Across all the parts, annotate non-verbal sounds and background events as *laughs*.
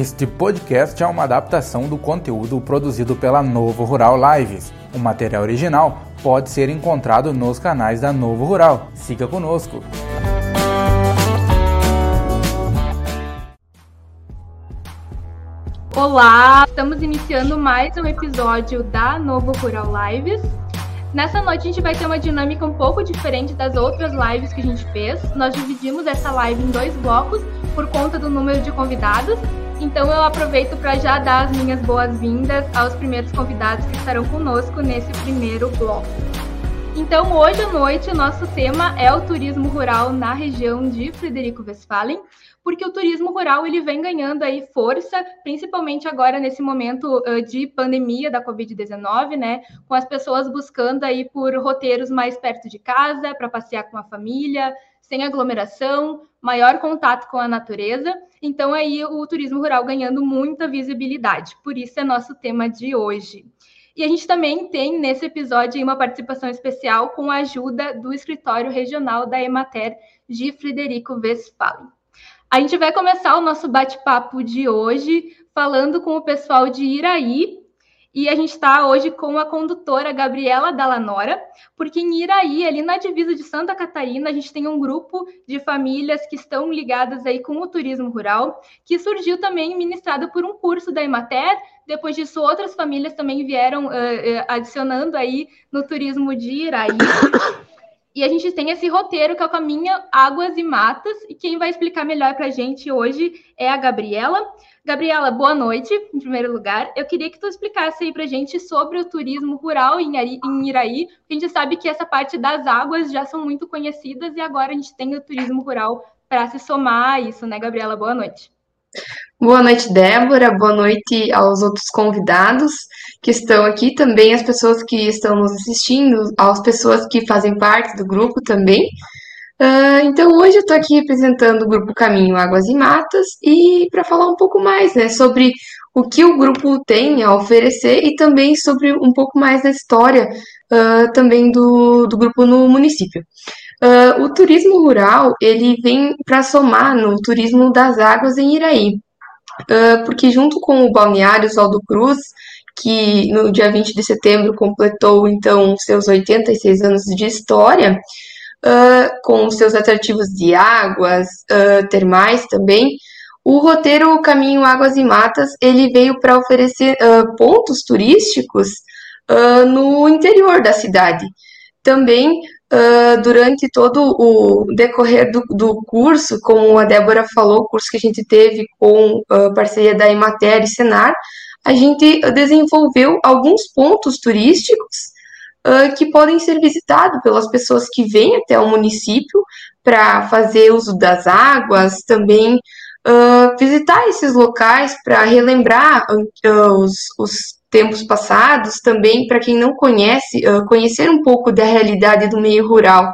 Este podcast é uma adaptação do conteúdo produzido pela Novo Rural Lives. O material original pode ser encontrado nos canais da Novo Rural. Siga conosco. Olá, estamos iniciando mais um episódio da Novo Rural Lives. Nessa noite a gente vai ter uma dinâmica um pouco diferente das outras lives que a gente fez. Nós dividimos essa live em dois blocos por conta do número de convidados. Então eu aproveito para já dar as minhas boas-vindas aos primeiros convidados que estarão conosco nesse primeiro bloco. Então, hoje à noite, o nosso tema é o turismo rural na região de Frederico Westphalen, porque o turismo rural ele vem ganhando aí força, principalmente agora nesse momento uh, de pandemia da Covid-19, né? Com as pessoas buscando aí por roteiros mais perto de casa, para passear com a família, sem aglomeração, maior contato com a natureza. Então, aí o turismo rural ganhando muita visibilidade. Por isso é nosso tema de hoje. E a gente também tem nesse episódio uma participação especial com a ajuda do escritório regional da Emater de Frederico Westphalen. A gente vai começar o nosso bate-papo de hoje falando com o pessoal de Iraí, e a gente está hoje com a condutora Gabriela Dallanora, porque em Iraí, ali na divisa de Santa Catarina, a gente tem um grupo de famílias que estão ligadas aí com o turismo rural, que surgiu também ministrado por um curso da Emater. Depois disso, outras famílias também vieram uh, adicionando aí no turismo de Iraí. E a gente tem esse roteiro que é o Caminho Águas e Matas, e quem vai explicar melhor para a gente hoje é a Gabriela. Gabriela, boa noite, em primeiro lugar. Eu queria que tu explicasse aí para a gente sobre o turismo rural em, Iraí. A gente sabe que essa parte das águas já são muito conhecidas e agora a gente tem o turismo rural para se somar a isso, né, Gabriela? Boa noite. Boa noite, Débora. Boa noite aos outros convidados que estão aqui, também as pessoas que estão nos assistindo, às pessoas que fazem parte do grupo também. Uh, então, hoje eu estou aqui representando o grupo Caminho Águas e Matas e para falar um pouco mais né, sobre o que o grupo tem a oferecer e também sobre um pouco mais da história uh, também do, do grupo no município. Uh, o turismo rural ele vem para somar no turismo das águas em Iraí, porque junto com o balneário Oswaldo Cruz, que no dia 20 de setembro completou então seus 86 anos de história, uh, com seus atrativos de águas, termais também, o roteiro Caminho Águas e Matas ele veio para oferecer pontos turísticos no interior da cidade. Também uh, durante todo o decorrer do, do, curso, como a Débora falou, o curso que a gente teve com uh, parceria da Emater e Senar, a gente desenvolveu alguns pontos turísticos uh, que podem ser visitados pelas pessoas que vêm até o município para fazer uso das águas, também uh, visitar esses locais para relembrar uh, os, os tempos passados, também para quem não conhece, conhecer um pouco da realidade do meio rural,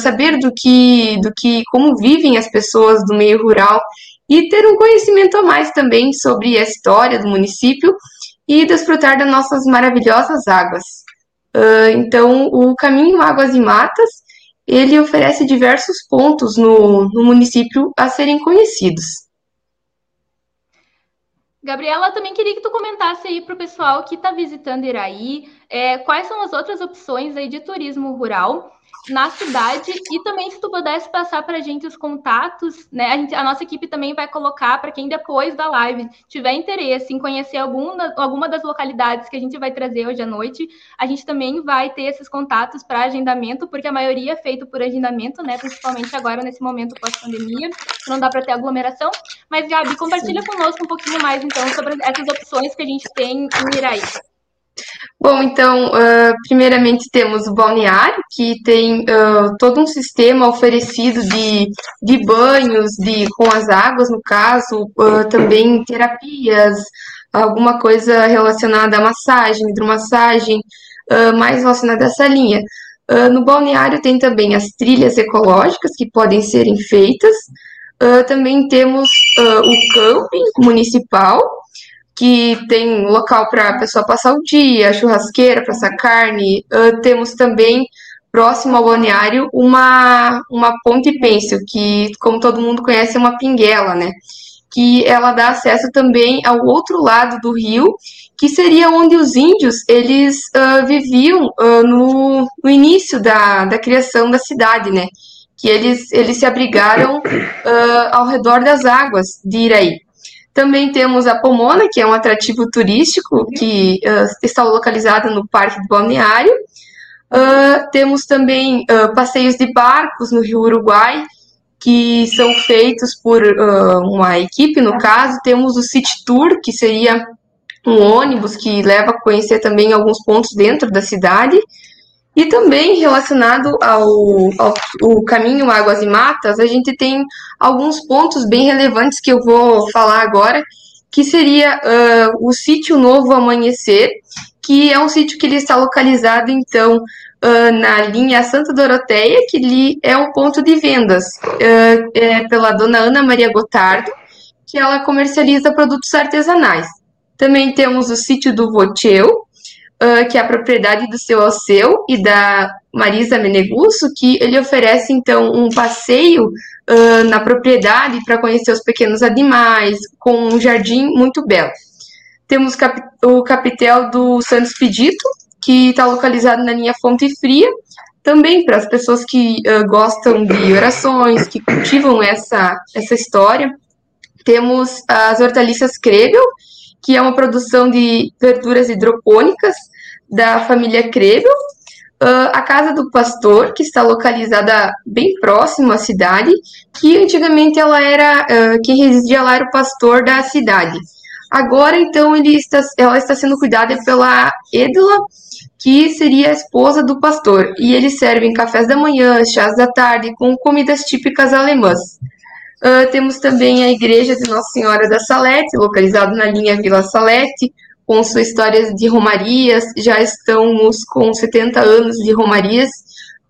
saber do que, do que, como vivem as pessoas do meio rural e ter um conhecimento a mais também sobre a história do município e desfrutar das nossas maravilhosas águas. Uh, então, o caminho Águas e Matas ele oferece diversos pontos no, no município a serem conhecidos. Gabriela, também queria que tu comentasse aí para o pessoal que está visitando Iraí, é, quais são as outras opções aí de turismo rural na cidade e também se tu pudesse passar para a gente os contatos, né? A, gente, a nossa equipe também vai colocar para quem depois da live tiver interesse em conhecer alguma, alguma das localidades que a gente vai trazer hoje à noite, a gente também vai ter esses contatos para agendamento, porque a maioria é feito por agendamento, né? Principalmente agora nesse momento pós-pandemia, não dá para ter aglomeração. Mas, Gabi, compartilha Sim. conosco um pouquinho mais então sobre essas opções que a gente tem em Iraí. Bom, então, uh, primeiramente temos o balneário, que tem uh, todo um sistema oferecido de, de banhos de, com as águas, no caso, uh, também terapias, alguma coisa relacionada à massagem, hidromassagem, mais relacionada a essa linha. no balneário tem também as trilhas ecológicas que podem serem feitas. também temos o camping municipal, que tem local para a pessoa passar o dia, churrasqueira para assar carne. Uh, temos também, próximo ao balneário, uma, uma ponte pêncil, que, como todo mundo conhece, é uma pinguela, né? que ela dá acesso também ao outro lado do rio, que seria onde os índios eles uh, viviam uh, no, no, início da, da criação da cidade, né? Que eles, eles se abrigaram ao redor das águas de Iraí. Também temos a Pomona, que é um atrativo turístico que está localizado no Parque do Balneário. temos também passeios de barcos no Rio Uruguai, que são feitos por uma equipe, no caso. Temos o City Tour, que seria um ônibus que leva a conhecer também alguns pontos dentro da cidade. E também relacionado ao, ao, ao, caminho Águas e Matas, a gente tem alguns pontos bem relevantes que eu vou falar agora, que seria uh, o sítio Novo Amanhecer, que é um sítio que ele está localizado, então, uh, na linha Santa Doroteia, que ali é um ponto de vendas uh, é pela dona Ana Maria Gotardo, que ela comercializa produtos artesanais. Também temos o sítio do Voteu, uh, que é a propriedade do seu Alceu e da Marisa Menegusso, que ele oferece então um passeio uh, na propriedade para conhecer os pequenos animais, com um jardim muito belo. Temos cap o capitel do Santos Pedito, que está localizado na linha Fonte Fria, também para as pessoas que uh, gostam de orações, que cultivam essa, essa história. Temos as hortaliças Krebel, que é uma produção de verduras hidropônicas da família Krebel. Uh, a Casa do Pastor, que está localizada bem próximo à cidade, que antigamente ela era, uh, quem residia lá era o pastor da cidade. Agora, então, ele está, ela está sendo cuidada pela Edla, que seria a esposa do pastor, e eles servem cafés da manhã, chás da tarde, com comidas típicas alemãs. Uh, temos também a Igreja de Nossa Senhora da Salete, localizado na linha Vila Salete, com suas histórias de romarias. Já estamos com 70 anos de romarias,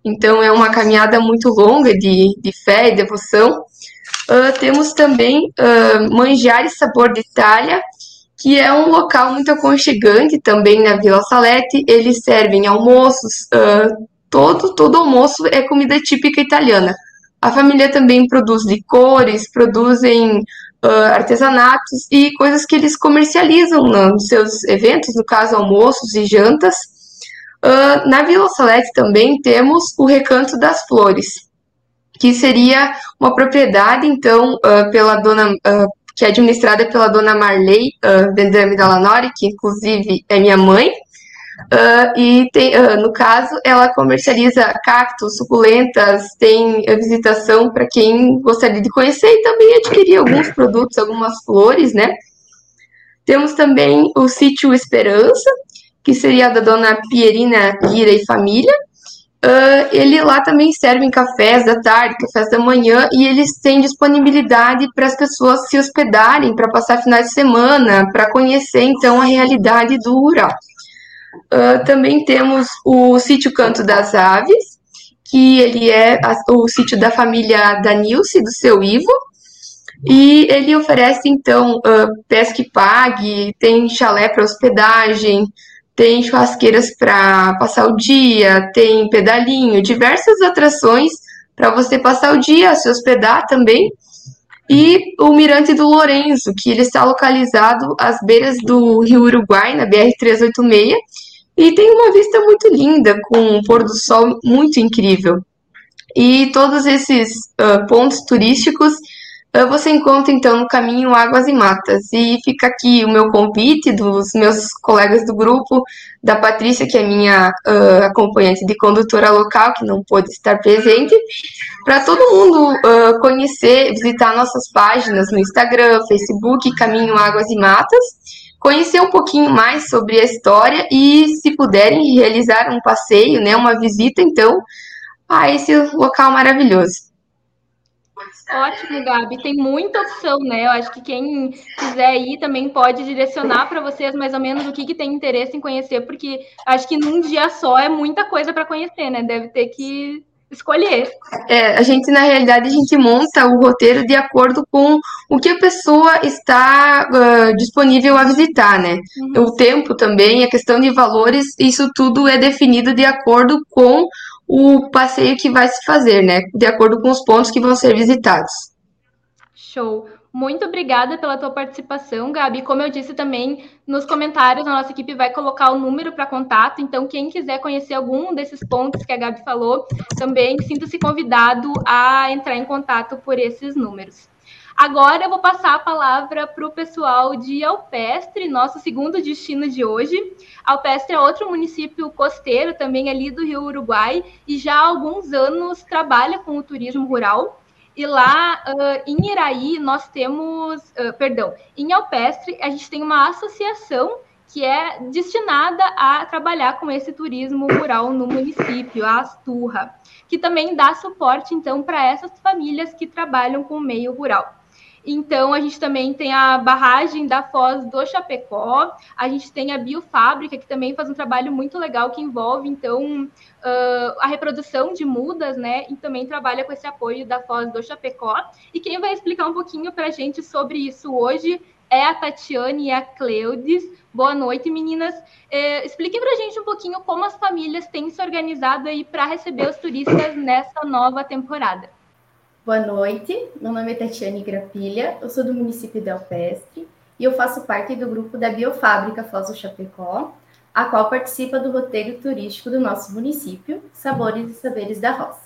então é uma caminhada muito longa de, de fé e devoção. Uh, temos também uh, Mangiare Sabor de Itália, que é um local muito aconchegante também na Vila Salete. Eles servem almoços, uh, todo, todo almoço é comida típica italiana. A família também produz licores, produzem uh, artesanatos e coisas que eles comercializam nos seus eventos, no caso almoços e jantas. Uh, na Vila Salete também temos o Recanto das Flores, que seria uma propriedade, então, uh, pela dona, que é administrada pela dona Marley uh, Vendrame Dallanori, que inclusive é minha mãe, Uh, e tem, uh, no caso, ela comercializa cactos, suculentas, tem visitação para quem gostaria de conhecer e também adquirir alguns produtos, algumas flores, né? Temos também o sítio Esperança, que seria da dona Pierina Lira e família. Uh, ele lá também serve cafés da tarde, cafés da manhã, e eles têm disponibilidade para as pessoas se hospedarem, para passar finais de semana, para conhecer então a realidade do rural. Uh, também temos o sítio Canto das Aves, que ele é a, o sítio da família Danilce, do seu Ivo, e ele oferece, então, uh, pesca e pague, tem chalé para hospedagem, tem churrasqueiras para passar o dia, tem pedalinho, diversas atrações para você passar o dia, se hospedar também. E o Mirante do Lourenço, que ele está localizado às beiras do Rio Uruguai, na BR-386, e tem uma vista muito linda, com um pôr do sol muito incrível. E todos esses uh, pontos turísticos uh, você encontra então no caminho Águas e Matas. E fica aqui o meu convite dos meus colegas do grupo, da Patrícia, que é minha uh, acompanhante de condutora local, que não pôde estar presente, para todo mundo conhecer, visitar nossas páginas no Instagram, Facebook, Caminho Águas e Matas conhecer um pouquinho mais sobre a história e, se puderem, realizar um passeio, né, uma visita, então, a esse local maravilhoso. Ótimo, Gabi. Tem muita opção, né? Eu acho que quem quiser ir também pode direcionar para vocês mais ou menos o que, que tem interesse em conhecer, porque acho que num dia só é muita coisa para conhecer, né? Deve ter que escolher. É, a gente, na realidade, a gente monta o roteiro de acordo com o que a pessoa está uh, disponível a visitar, né? Uhum. O tempo também, a questão de valores, isso tudo é definido de acordo com o passeio que vai se fazer, né? De acordo com os pontos que vão ser visitados. Show. Muito obrigada pela tua participação, Gabi. Como eu disse também, nos comentários a nossa equipe vai colocar o número para contato. Então, quem quiser conhecer algum desses pontos que a Gabi falou, também sinta-se convidado a entrar em contato por esses números. Agora eu vou passar a palavra para o pessoal de Alpestre, nosso segundo destino de hoje. Alpestre é outro município costeiro, também ali do Rio Uruguai, e já há alguns anos trabalha com o turismo rural. E lá uh, em Iraí, nós temos, uh, perdão, em Alpestre, a gente tem uma associação que é destinada a trabalhar com esse turismo rural no município, a Asturra, que também dá suporte, então, para essas famílias que trabalham com o meio rural. Então, a gente também tem a barragem da Foz do Chapecó, a gente tem a biofábrica, que também faz um trabalho muito legal, que envolve, então, uh, a reprodução de mudas, né? E também trabalha com esse apoio da Foz do Chapecó. E quem vai explicar um pouquinho para a gente sobre isso hoje é a Tatiane e a Cleudes. Boa noite, meninas. Eh, expliquem para a gente um pouquinho como as famílias têm se organizado aí para receber os turistas nessa nova temporada. Boa noite, meu nome é Tatiane Grapilha, eu sou do município de Alpestre e eu faço parte do grupo da Biofábrica Foz do Chapecó, a qual participa do roteiro turístico do nosso município, Sabores e Saberes da Roça.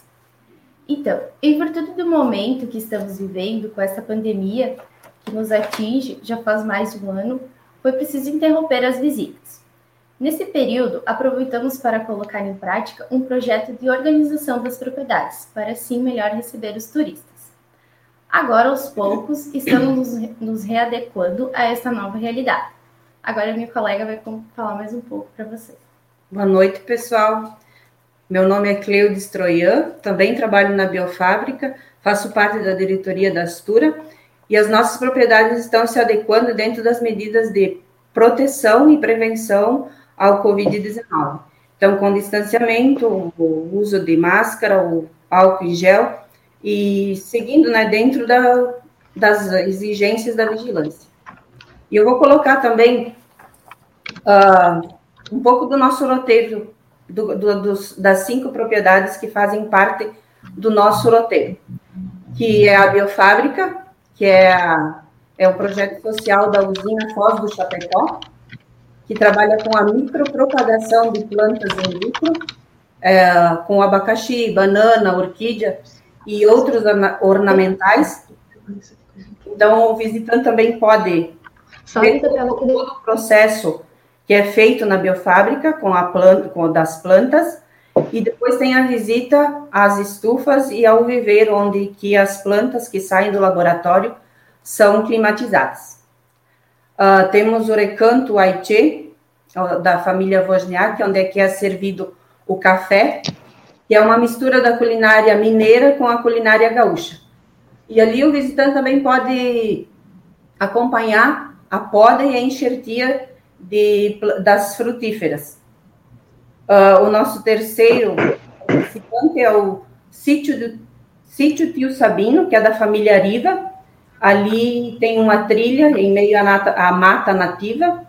Então, em virtude do momento que estamos vivendo com essa pandemia que nos atinge já faz mais de um ano, foi preciso interromper as visitas. Nesse período, aproveitamos para colocar em prática um projeto de organização das propriedades, para assim melhor receber os turistas. Agora, aos poucos, estamos nos readequando a essa nova realidade. Agora, minha colega vai falar mais um pouco para vocês. Boa noite, pessoal. Meu nome é Cleudes Troian, também trabalho na Biofábrica, faço parte da diretoria da Astura e as nossas propriedades estão se adequando dentro das medidas de proteção e prevenção ao Covid-19. Então, com distanciamento, o uso de máscara, o álcool em gel e seguindo né, dentro da, das exigências da vigilância. E eu vou colocar também uh, um pouco do nosso roteiro, do, do, dos, das cinco propriedades que fazem parte do nosso roteiro, que é a biofábrica, que é, a, é o projeto social da usina Foz do Chapecó, que trabalha com a micropropagação de plantas in vitro, é, com abacaxi, banana, orquídea e outros ornamentais. Então, o visitante também pode ver todo o processo que é feito na biofábrica com a planta, com das plantas, e depois tem a visita às estufas e ao viveiro, onde que as plantas que saem do laboratório são climatizadas. Uh, temos o recanto Aiche, da família Wozniak, onde é que é servido o café, que é uma mistura da culinária mineira com a culinária gaúcha. E ali o visitante também pode acompanhar a poda e a enxertia de, das frutíferas. Uh, o nosso terceiro visitante é o sítio, do, sítio Tio Sabino, que é da família Riva, Ali tem uma trilha em meio à, nata, à mata nativa,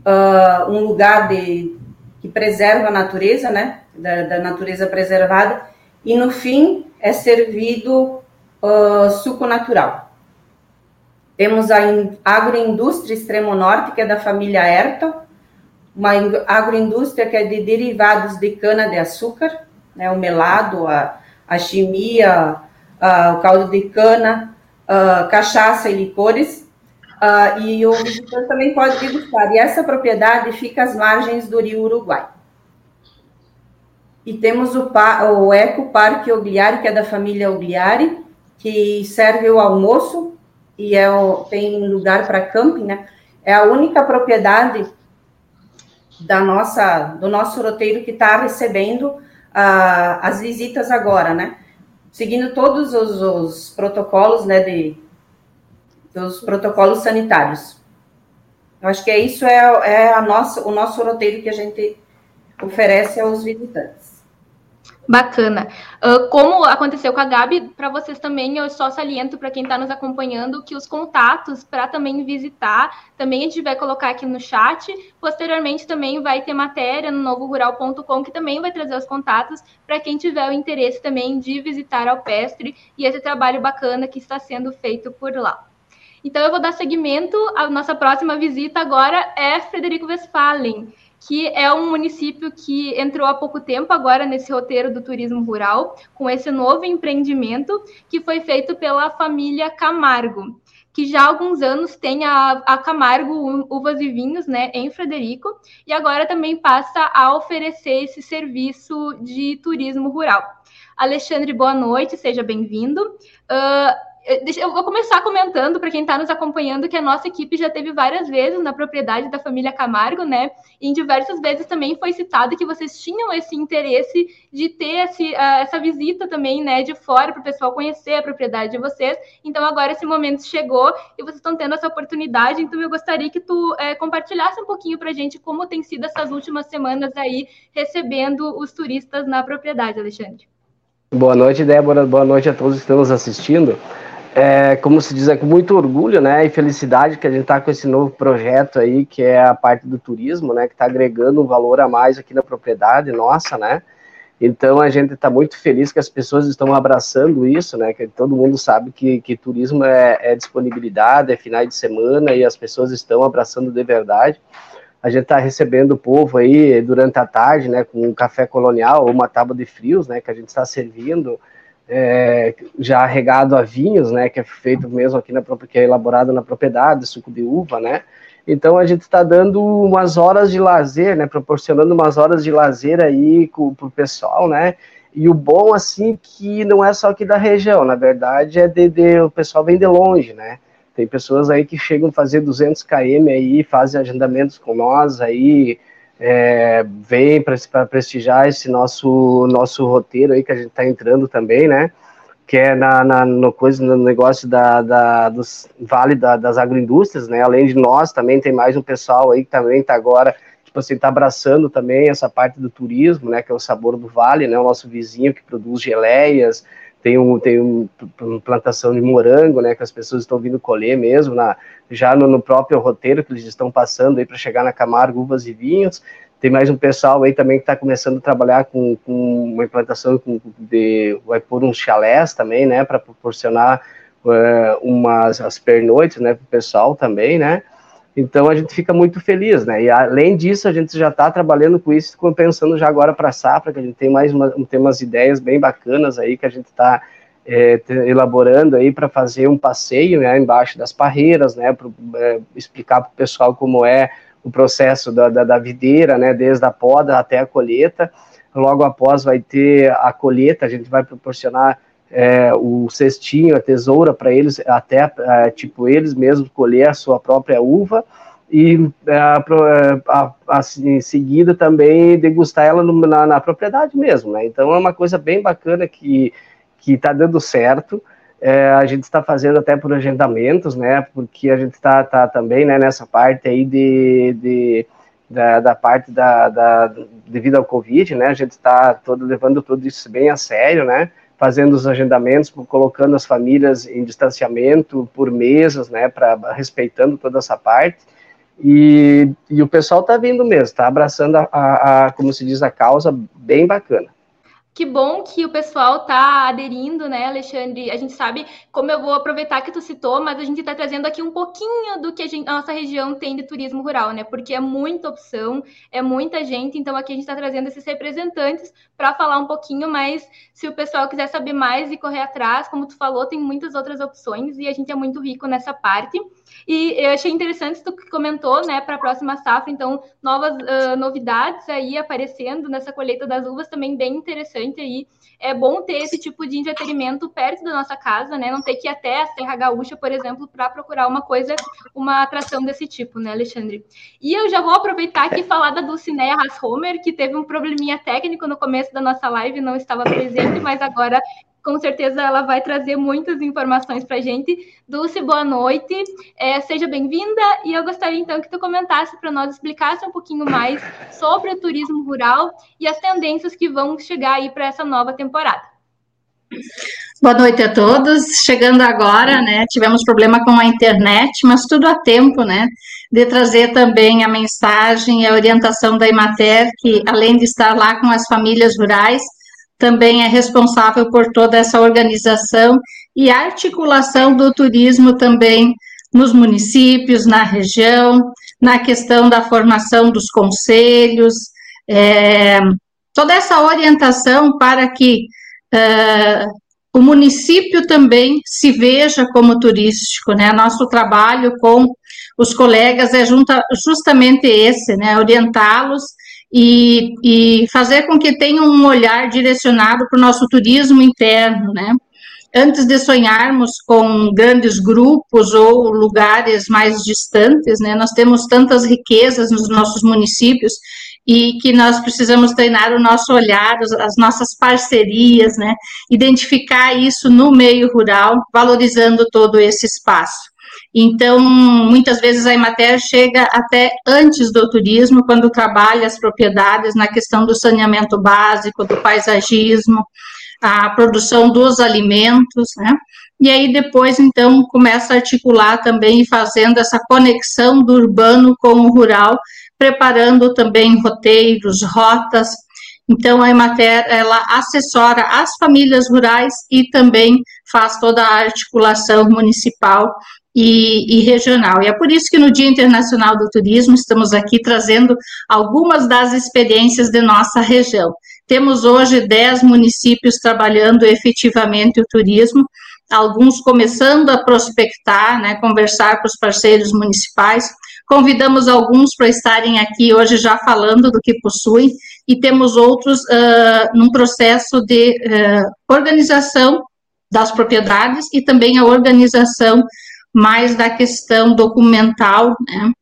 uh, um lugar de, que preserva a natureza, né? Da, da, natureza preservada. E no fim é servido uh, suco natural. Temos a agroindústria Extremo Norte, que é da família Erto, uma agroindústria que é de derivados de cana-de-açúcar, né, o melado, a, a chimia, a, o caldo de cana, uh, cachaça e licores, uh, e o visitante também pode degustar. E essa propriedade fica às margens do rio Uruguai. E temos o, o Eco Parque Ogliari, que é da família Ogliari, que serve o almoço e é tem lugar para camping, né? É a única propriedade da nossa, do nosso roteiro que está recebendo uh, as visitas agora, né? seguindo todos os, os protocolos, né, de, dos protocolos sanitários. Eu acho que é isso é, é a nossa, o nosso roteiro que a gente oferece aos visitantes. Bacana. Uh, como aconteceu com a Gabi, para vocês também, eu só saliento para quem está nos acompanhando que os contatos para também visitar, também a gente vai colocar aqui no chat. Posteriormente, também vai ter matéria no novorural.com que também vai trazer os contatos para quem tiver o interesse também de visitar Alpestre e esse trabalho bacana que está sendo feito por lá. Então, eu vou dar seguimento. A nossa próxima visita agora é Frederico Westphalen que é um município que entrou há pouco tempo agora nesse roteiro do turismo rural, com esse novo empreendimento que foi feito pela família Camargo, que já há alguns anos tem a, a Camargo Uvas e Vinhos, né, em Frederico, e agora também passa a oferecer esse serviço de turismo rural. Alexandre, boa noite, seja bem-vindo. Uh, eu vou começar comentando para quem está nos acompanhando que a nossa equipe já teve várias vezes na propriedade da família Camargo, né? E em diversas vezes também foi citado que vocês tinham esse interesse de ter esse, uh, essa visita também, né, de fora para o pessoal conhecer a propriedade de vocês. Então agora esse momento chegou e vocês estão tendo essa oportunidade. Então eu gostaria que tu é, compartilhasse um pouquinho para a gente como tem sido essas últimas semanas aí recebendo os turistas na propriedade, Alexandre. Boa noite, Débora. Boa noite a todos que estão nos assistindo é, como se diz, é com muito orgulho, né, e felicidade que a gente está com esse novo projeto aí, que é a parte do turismo, né, que está agregando um valor a mais aqui na propriedade nossa, né, então a gente está muito feliz que as pessoas estão abraçando isso, né, que todo mundo sabe que, que turismo é, é disponibilidade, é finais de semana, e as pessoas estão abraçando de verdade, a gente está recebendo o povo aí durante a tarde, né, com um café colonial ou uma tábua de frios, né, que a gente está servindo, é, já regado a vinhos, né, que é feito mesmo aqui na que é elaborado na propriedade, suco de uva, né. Então a gente está dando umas horas de lazer, né, proporcionando umas horas de lazer aí para o pessoal, né. E o bom assim que não é só aqui da região, na verdade é de, de o pessoal vem de longe, né. Tem pessoas aí que chegam a fazer 200 km aí, fazem agendamentos com nós aí, é, vem para prestigiar esse nosso nosso roteiro aí que a gente está entrando também, né? Que é na, na, no, coisa, no negócio da, da dos Vale da, das Agroindústrias, né? Além de nós, também tem mais um pessoal aí que também está agora, tipo assim, está abraçando também essa parte do turismo, né? Que é o Sabor do Vale, né? O nosso vizinho que produz geleias, tem um tem um, uma plantação de morango, né, que as pessoas estão vindo colher mesmo, na, já no, no próprio roteiro que eles estão passando aí para chegar na Camargo, uvas e vinhos. Tem mais um pessoal aí também que está começando a trabalhar com, com uma implantação de, vai pôr uns chalés também, né, para proporcionar uh, umas as pernoites, né, para o pessoal também, né. Então a gente fica muito feliz, né? E além disso, a gente já está trabalhando com isso, pensando já agora para a safra, que a gente tem mais uma, tem umas ideias bem bacanas aí que a gente está é, elaborando aí para fazer um passeio né, embaixo das parreiras, né? Para é, explicar para o pessoal como é o processo da, da, da videira, né? Desde a poda até a colheita. Logo após vai ter a colheita, a gente vai proporcionar é, o cestinho, a tesoura para eles, até é, tipo eles mesmos colher a sua própria uva e é, é em seguida também degustar ela no, na, na, propriedade mesmo, né? Então é uma coisa bem bacana que que está dando certo. É, a gente está fazendo até por agendamentos, né? Porque a gente está tá também né, nessa parte aí de, de da, da, parte da, da, devido ao Covid, né? A gente está todo levando tudo isso bem a sério, né? Fazendo os agendamentos, colocando as famílias em distanciamento por mesas, né, para respeitando toda essa parte. E, e o pessoal está vindo mesmo, está abraçando a, a, a, como se diz, a causa bem bacana. Que bom que o pessoal está aderindo, né, Alexandre? A gente sabe, como eu vou aproveitar que tu citou, mas a gente está trazendo aqui um pouquinho do que a, gente, a, nossa região tem de turismo rural, né? Porque é muita opção, é muita gente, então aqui a gente está trazendo esses representantes para falar um pouquinho, mas se o pessoal quiser saber mais e correr atrás, como tu falou, tem muitas outras opções e a gente é muito rico nessa parte. E eu achei interessante tu que comentou, né, para a próxima safra, então, novas uh, novidades aí aparecendo nessa colheita das uvas também bem interessante aí. É bom ter esse tipo de entretenimento perto da nossa casa, né? Não ter que ir até a Serra Gaúcha, por exemplo, para procurar uma coisa, uma atração desse tipo, né, Alexandre? E eu já vou aproveitar aqui e falar da Dulcineia Haas Homer, que teve um probleminha técnico no começo da nossa live, não estava presente, mas agora com certeza ela vai trazer muitas informações para a gente. Dulce, boa noite, é, seja bem-vinda e eu gostaria então que tu comentasse para nós, explicasse um pouquinho mais *laughs* sobre o turismo rural e as tendências que vão chegar aí para essa nova temporada. Boa noite a todos. Chegando agora, né? Tivemos problema com a internet, mas tudo a tempo, né? De trazer também a mensagem e a orientação da Imater, que além de estar lá com as famílias rurais, também é responsável por toda essa organização e articulação do turismo também nos municípios, na região, na questão da formação dos conselhos, é, toda essa orientação para que é, o município também se veja como turístico, né? Nosso trabalho com os colegas é junta, justamente esse, né? Orientá-los e, e fazer com que tenham um olhar direcionado para o nosso turismo interno, né? Antes de sonharmos com grandes grupos ou lugares mais distantes, né? Nós temos tantas riquezas nos nossos municípios e que nós precisamos treinar o nosso olhar, as nossas parcerias, né? Identificar isso no meio rural, valorizando todo esse espaço. Então, muitas vezes a Emater chega até antes do turismo, quando trabalha as propriedades na questão do saneamento básico, do paisagismo, a produção dos alimentos, né? E aí depois, então, começa a articular também fazendo essa conexão do urbano com o rural, preparando também roteiros, rotas. Então, a Emater, ela assessora as famílias rurais e também faz toda a articulação municipal e, e, regional. E é por isso que no Dia Internacional do Turismo estamos aqui trazendo algumas das experiências de nossa região. Temos hoje 10 municípios trabalhando efetivamente o turismo, alguns começando a prospectar, né, conversar com os parceiros municipais. Convidamos alguns para estarem aqui hoje já falando do que possuem, e temos outros uh, num processo de uh, organização das propriedades e também a organização mais da questão documental, né?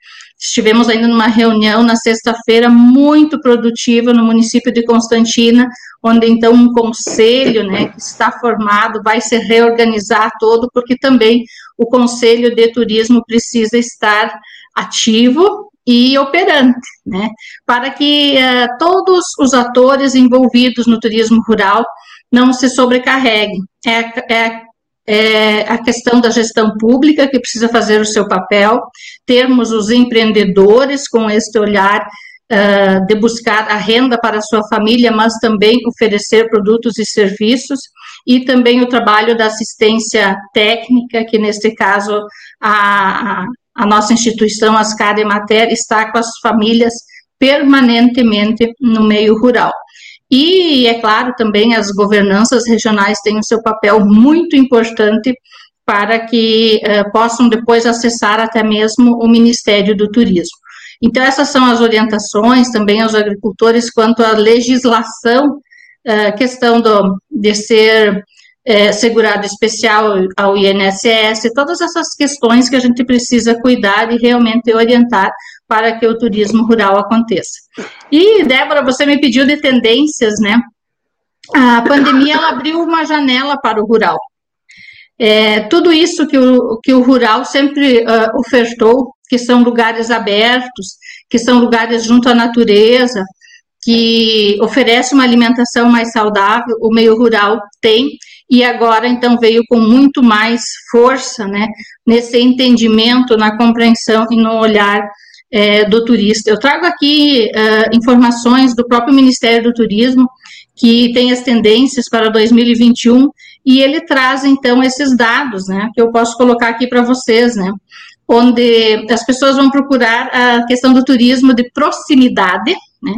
Estivemos ainda numa reunião na sexta-feira muito produtiva no município de Constantina, onde então um conselho, né, que está formado, vai se reorganizar todo, porque também o conselho de turismo precisa estar ativo e operante, né, para que uh, todos os atores envolvidos no turismo rural não se sobrecarreguem. É, é é a questão da gestão pública, que precisa fazer o seu papel, termos os empreendedores com este olhar uh, de buscar a renda para a sua família, mas também oferecer produtos e serviços, e também o trabalho da assistência técnica, que neste caso a, a nossa instituição, Ascar e Mater, está com as famílias permanentemente no meio rural. E, é claro, também as governanças regionais têm o seu papel muito importante para que uh, possam depois acessar até mesmo o Ministério do Turismo. Então, essas são as orientações também aos agricultores quanto à legislação, uh, questão do, de ser é, segurado especial ao INSS, todas essas questões que a gente precisa cuidar e realmente orientar para que o turismo rural aconteça. E, Débora, você me pediu de tendências, né? A pandemia ela abriu uma janela para o rural. É, tudo isso que o, que o rural sempre uh, ofertou, que são lugares abertos, que são lugares junto à natureza, que oferece uma alimentação mais saudável, o meio rural tem, e agora então veio com muito mais força, né, nesse entendimento, na compreensão e no olhar é, do turista. Eu trago aqui uh, informações do próprio Ministério do Turismo, que tem as tendências para 2021, e ele traz, então, esses dados, né, que eu posso colocar aqui para vocês, né, onde as pessoas vão procurar a questão do turismo de proximidade, né,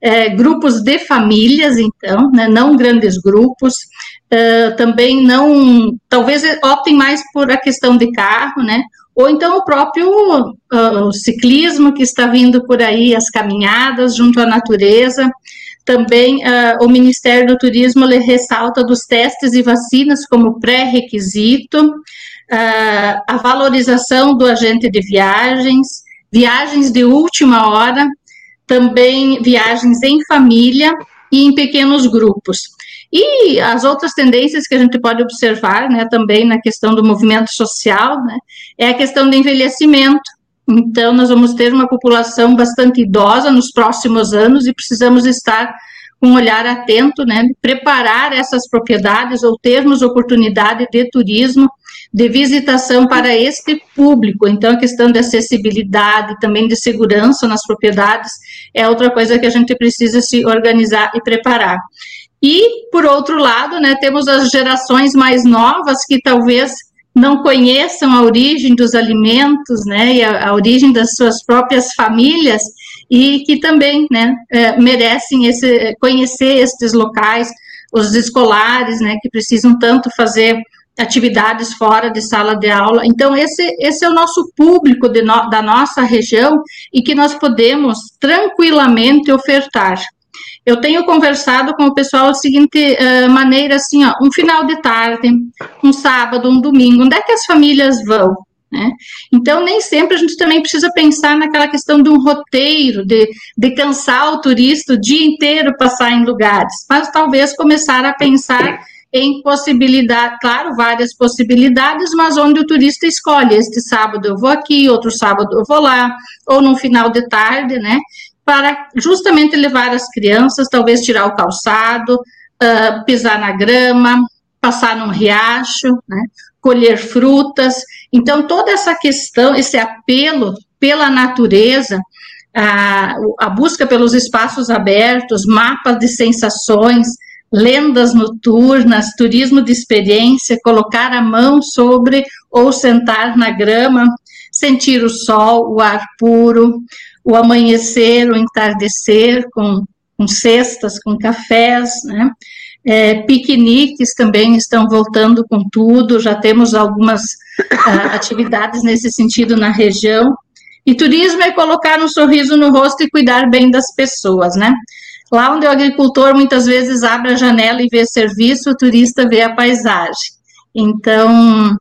é, grupos de famílias, então, né, não grandes grupos, uh, também não, talvez optem mais por a questão de carro, né, ou então o próprio uh, ciclismo que está vindo por aí, as caminhadas junto à natureza. Também uh, o Ministério do Turismo ressalta dos testes e vacinas como pré-requisito, uh, a valorização do agente de viagens, viagens de última hora, também viagens em família e em pequenos grupos. E as outras tendências que a gente pode observar, né, também na questão do movimento social, né, é a questão do envelhecimento. Então, nós vamos ter uma população bastante idosa nos próximos anos e precisamos estar com um olhar atento, né, preparar essas propriedades ou termos oportunidade de turismo, de visitação para este público. Então, a questão de acessibilidade, também de segurança nas propriedades, é outra coisa que a gente precisa se organizar e preparar. E, por outro lado, né, temos as gerações mais novas que talvez não conheçam a origem dos alimentos, né, e a, a origem das suas próprias famílias, e que também, né, é, merecem esse, conhecer estes locais, os escolares, né, que precisam tanto fazer atividades fora de sala de aula. Então, esse, esse é o nosso público no, da nossa região e que nós podemos tranquilamente ofertar. Eu tenho conversado com o pessoal da seguinte uh, maneira, assim, ó, um final de tarde, um sábado, um domingo, onde é que as famílias vão? Né? Então, nem sempre a gente também precisa pensar naquela questão de um roteiro, de, de cansar o turista o dia inteiro passar em lugares, mas talvez começar a pensar em possibilidade, claro, várias possibilidades, mas onde o turista escolhe, este sábado eu vou aqui, outro sábado eu vou lá, ou no final de tarde, né? para justamente levar as crianças, talvez tirar o calçado, uh, pisar na grama, passar num riacho, né, colher frutas. Então, toda essa questão, esse apelo pela natureza, a, a busca pelos espaços abertos, mapas de sensações, lendas noturnas, turismo de experiência, colocar a mão sobre ou sentar na grama, sentir o sol, o ar puro, o amanhecer, o entardecer, com, com cestas, com cafés, né? É, piqueniques também estão voltando com tudo, já temos algumas uh, atividades nesse sentido na região. E turismo é colocar um sorriso no rosto e cuidar bem das pessoas, né? Lá onde o agricultor muitas vezes abre a janela e vê serviço, o turista vê a paisagem. Então,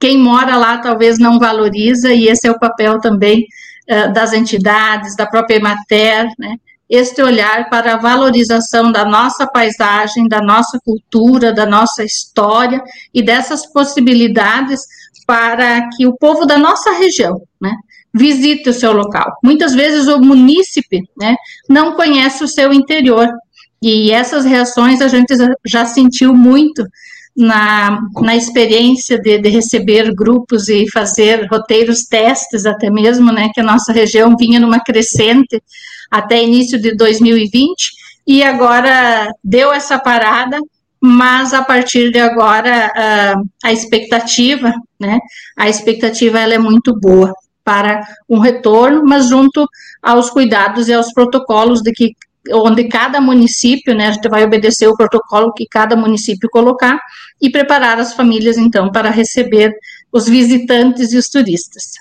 quem mora lá talvez não valoriza, e esse é o papel também eh, das entidades, da própria Emater, né? este olhar para a valorização da nossa paisagem, da nossa cultura, da nossa história e dessas possibilidades para que o povo da nossa região, né, visite o seu local. Muitas vezes o munícipe, né, não conhece o seu interior e essas reações a gente já sentiu muito na, na experiência de, de, receber grupos e fazer roteiros testes até mesmo, né, que a nossa região vinha numa crescente até início de 2020 e agora deu essa parada, mas a partir de agora a, a expectativa, né, a expectativa ela é muito boa para um retorno, mas junto aos cuidados e aos protocolos de que onde cada município, né, vai obedecer o protocolo que cada município colocar e preparar as famílias, então, para receber os visitantes e os turistas.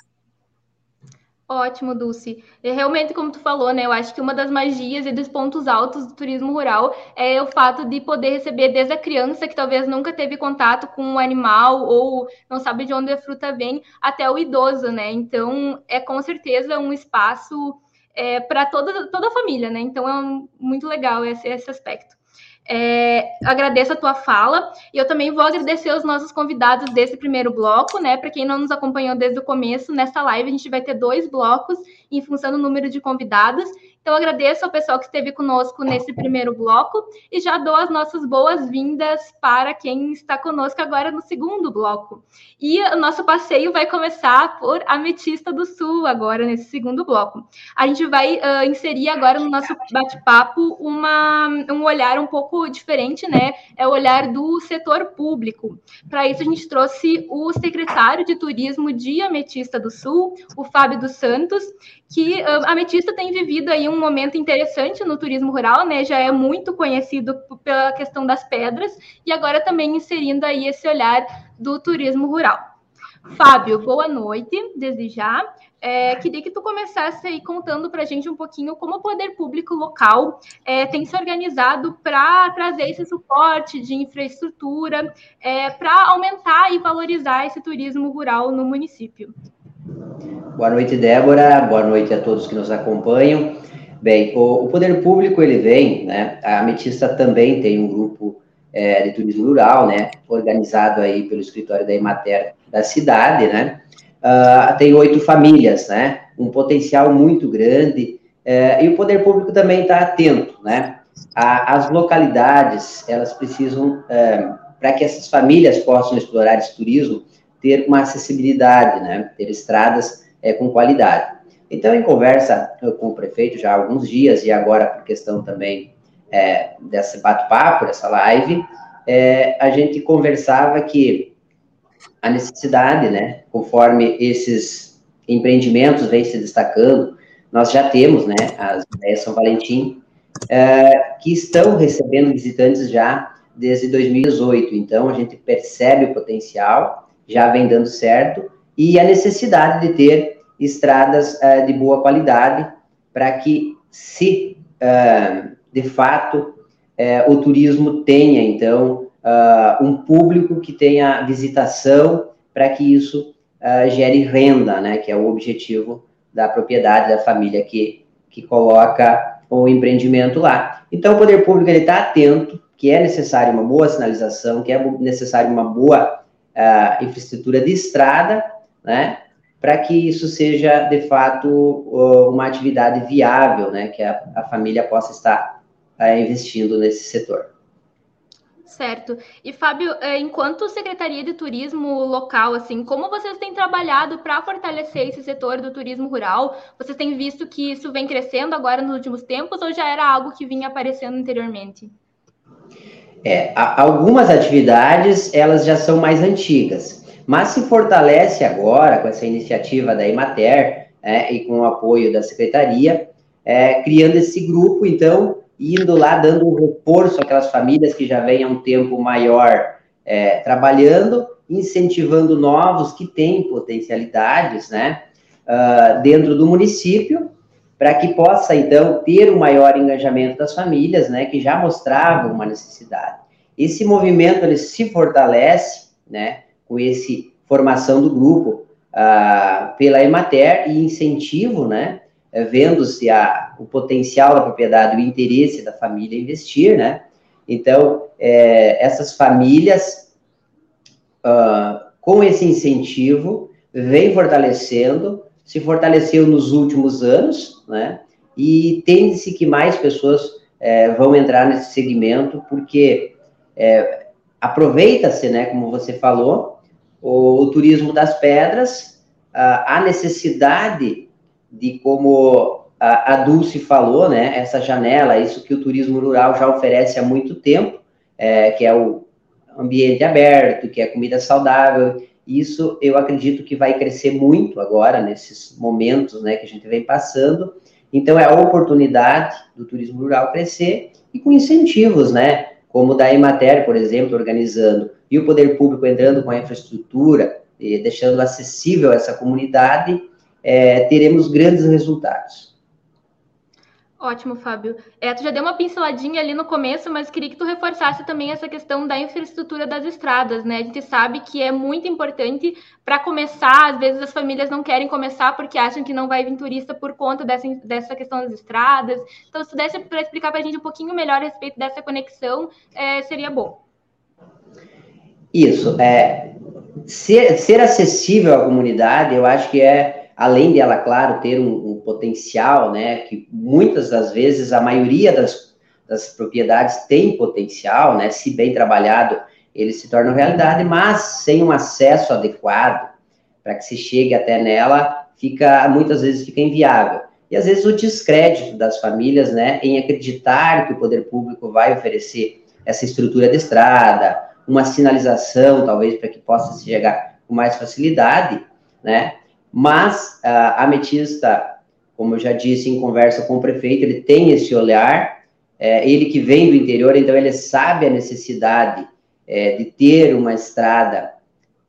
Ótimo, Dulce. E realmente, como tu falou, né, eu acho que uma das magias e dos pontos altos do turismo rural é o fato de poder receber desde a criança que talvez nunca teve contato com um animal ou não sabe de onde a fruta vem, até o idoso, né? Então, é com certeza um espaço é, para toda, toda a família, né? Então é um, muito legal esse, esse aspecto. É, agradeço a tua fala e eu também vou agradecer os nossos convidados desse primeiro bloco, né? Para quem não nos acompanhou desde o começo, nessa live a gente vai ter dois blocos em função do número de convidados. Então, agradeço ao pessoal que esteve conosco nesse primeiro bloco e já dou as nossas boas-vindas para quem está conosco agora no segundo bloco. E o nosso passeio vai começar por Ametista do Sul, agora nesse segundo bloco. A gente vai uh, inserir agora no nosso bate-papo um olhar um pouco diferente, né? É o olhar do setor público. Para isso, a gente trouxe o secretário de Turismo de Ametista do Sul, o Fábio dos Santos, que uh, a Ametista tem vivido aí um momento interessante no turismo rural, né? Já é muito conhecido pela questão das pedras e agora também inserindo aí esse olhar do turismo rural. Fábio, boa noite, desde já. É, queria que tu começasse aí contando para a gente um pouquinho como o poder público local é, tem se organizado para trazer esse suporte de infraestrutura, é, para aumentar e valorizar esse turismo rural no município. Boa noite, Débora. Boa noite a todos que nos acompanham. Bem, o, o poder público ele vem, né? A Ametista também tem um grupo é, de turismo rural, né, organizado aí pelo escritório da Emater da cidade, né, uh, tem oito famílias, né, um potencial muito grande, é, e o poder público também está atento, né, a, as localidades, elas precisam, é, para que essas famílias possam explorar esse turismo, ter uma acessibilidade, né, ter estradas é, com qualidade. Então, em conversa com o prefeito já há alguns dias, e agora por questão também é, desse bate-papo, dessa live, é, a gente conversava que a necessidade, né, conforme esses empreendimentos vêm se destacando, nós já temos, né, as ideias São Valentim, é, que estão recebendo visitantes já desde 2018. Então, a gente percebe o potencial, já vem dando certo, e a necessidade de ter estradas uh, de boa qualidade para que, se uh, de fato uh, o turismo tenha, então, um público que tenha visitação para que isso gere renda, né, que é o objetivo da propriedade da família que, que coloca o empreendimento lá. Então, o poder público está atento que é necessário uma boa sinalização, que é necessário uma boa infraestrutura de estrada, né, para que isso seja, de fato, uma atividade viável, né, que a, a família possa estar é, investindo nesse setor. Certo. E, Fábio, é, enquanto Secretaria de Turismo local, assim, como vocês têm trabalhado para fortalecer esse setor do turismo rural? Vocês têm visto que isso vem crescendo agora nos últimos tempos ou já era algo que vinha aparecendo anteriormente? É, algumas atividades, elas já são mais antigas mas se fortalece agora com essa iniciativa da Emater é, e com o apoio da secretaria, é, criando esse grupo, então, indo lá dando um reforço àquelas famílias que já vêm há um tempo maior é, trabalhando, incentivando novos que têm potencialidades, né, uh, dentro do município, para que possa, então, ter um maior engajamento das famílias, né, que já mostravam uma necessidade. Esse movimento, ele se fortalece, né, com esse formação do grupo uh, pela Emater e incentivo, né, eh, vendo-se o potencial da propriedade, o interesse da família investir, né, então, é, essas famílias, uh, com esse incentivo, vem fortalecendo, se fortaleceu nos últimos anos, né, e tende-se que mais pessoas é, vão entrar nesse segmento, porque é, aproveita-se, né, como você falou, o, o turismo das pedras, a, a necessidade de, como a, a Dulce falou, né, essa janela, isso que o turismo rural já oferece há muito tempo, é, que é o ambiente aberto, que é comida saudável, isso eu acredito que vai crescer muito agora, nesses momentos né, que a gente vem passando. Então, é a oportunidade do turismo rural crescer e com incentivos, né? Como da Emater, por exemplo, organizando e o poder público entrando com a infraestrutura, e deixando acessível essa comunidade, é, teremos grandes resultados. Ótimo, Fábio. É, tu já deu uma pinceladinha ali no começo, mas queria que tu reforçasse também essa questão da infraestrutura das estradas, né? A gente sabe que é muito importante para começar, às vezes as famílias não querem começar porque acham que não vai vir turista por conta dessa, dessa questão das estradas. Então, se tu desse para explicar para a gente um pouquinho melhor a respeito dessa conexão, é, seria bom. Isso, é, ser, ser acessível à comunidade, eu acho que é, além dela, claro, ter um, um potencial, né, que muitas das vezes, a maioria das, das propriedades tem potencial, né, se bem trabalhado, ele se torna realidade, mas sem um acesso adequado para que se chegue até nela, fica, muitas vezes fica inviável. E às vezes o descrédito das famílias, né, em acreditar que o poder público vai oferecer essa estrutura de estrada, uma sinalização, talvez, para que possa se chegar com mais facilidade, né? Mas a ametista, como eu já disse em conversa com o prefeito, ele tem esse olhar, é, ele que vem do interior, então ele sabe a necessidade é, de ter uma estrada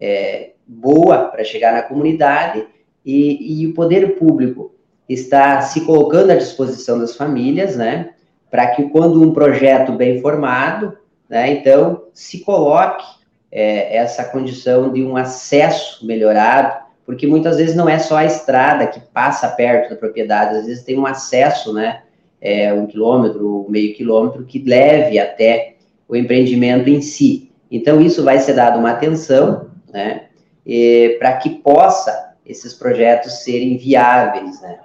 é, boa para chegar na comunidade e, e, o poder público está se colocando à disposição das famílias, né? Para que quando um projeto bem formado, né? Então, se coloque é, essa condição de um acesso melhorado, porque muitas vezes não é só a estrada que passa perto da propriedade, às vezes tem um acesso, né, é, um quilômetro, meio quilômetro, que leve até o empreendimento em si. Então, isso vai ser dado uma atenção, né, para que possa esses projetos serem viáveis, né.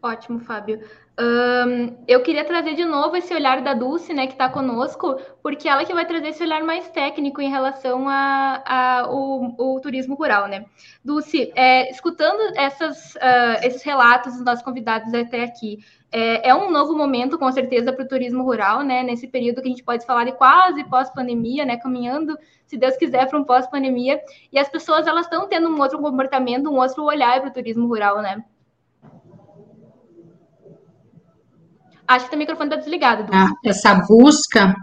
Ótimo, Fábio. Um, eu queria trazer de novo esse olhar da Dulce, né, que está conosco, porque ela que vai trazer esse olhar mais técnico em relação ao turismo rural, né? Dulce, é, escutando essas, uh, esses relatos dos nossos convidados até aqui, é, é um novo momento, com certeza, para o turismo rural, né? Nesse período que a gente pode falar de quase pós-pandemia, né? Caminhando, se Deus quiser, para um pós-pandemia, e as pessoas elas estão tendo um outro comportamento, um outro olhar para o turismo rural, né? Acho que o microfone está desligado. Ah, essa busca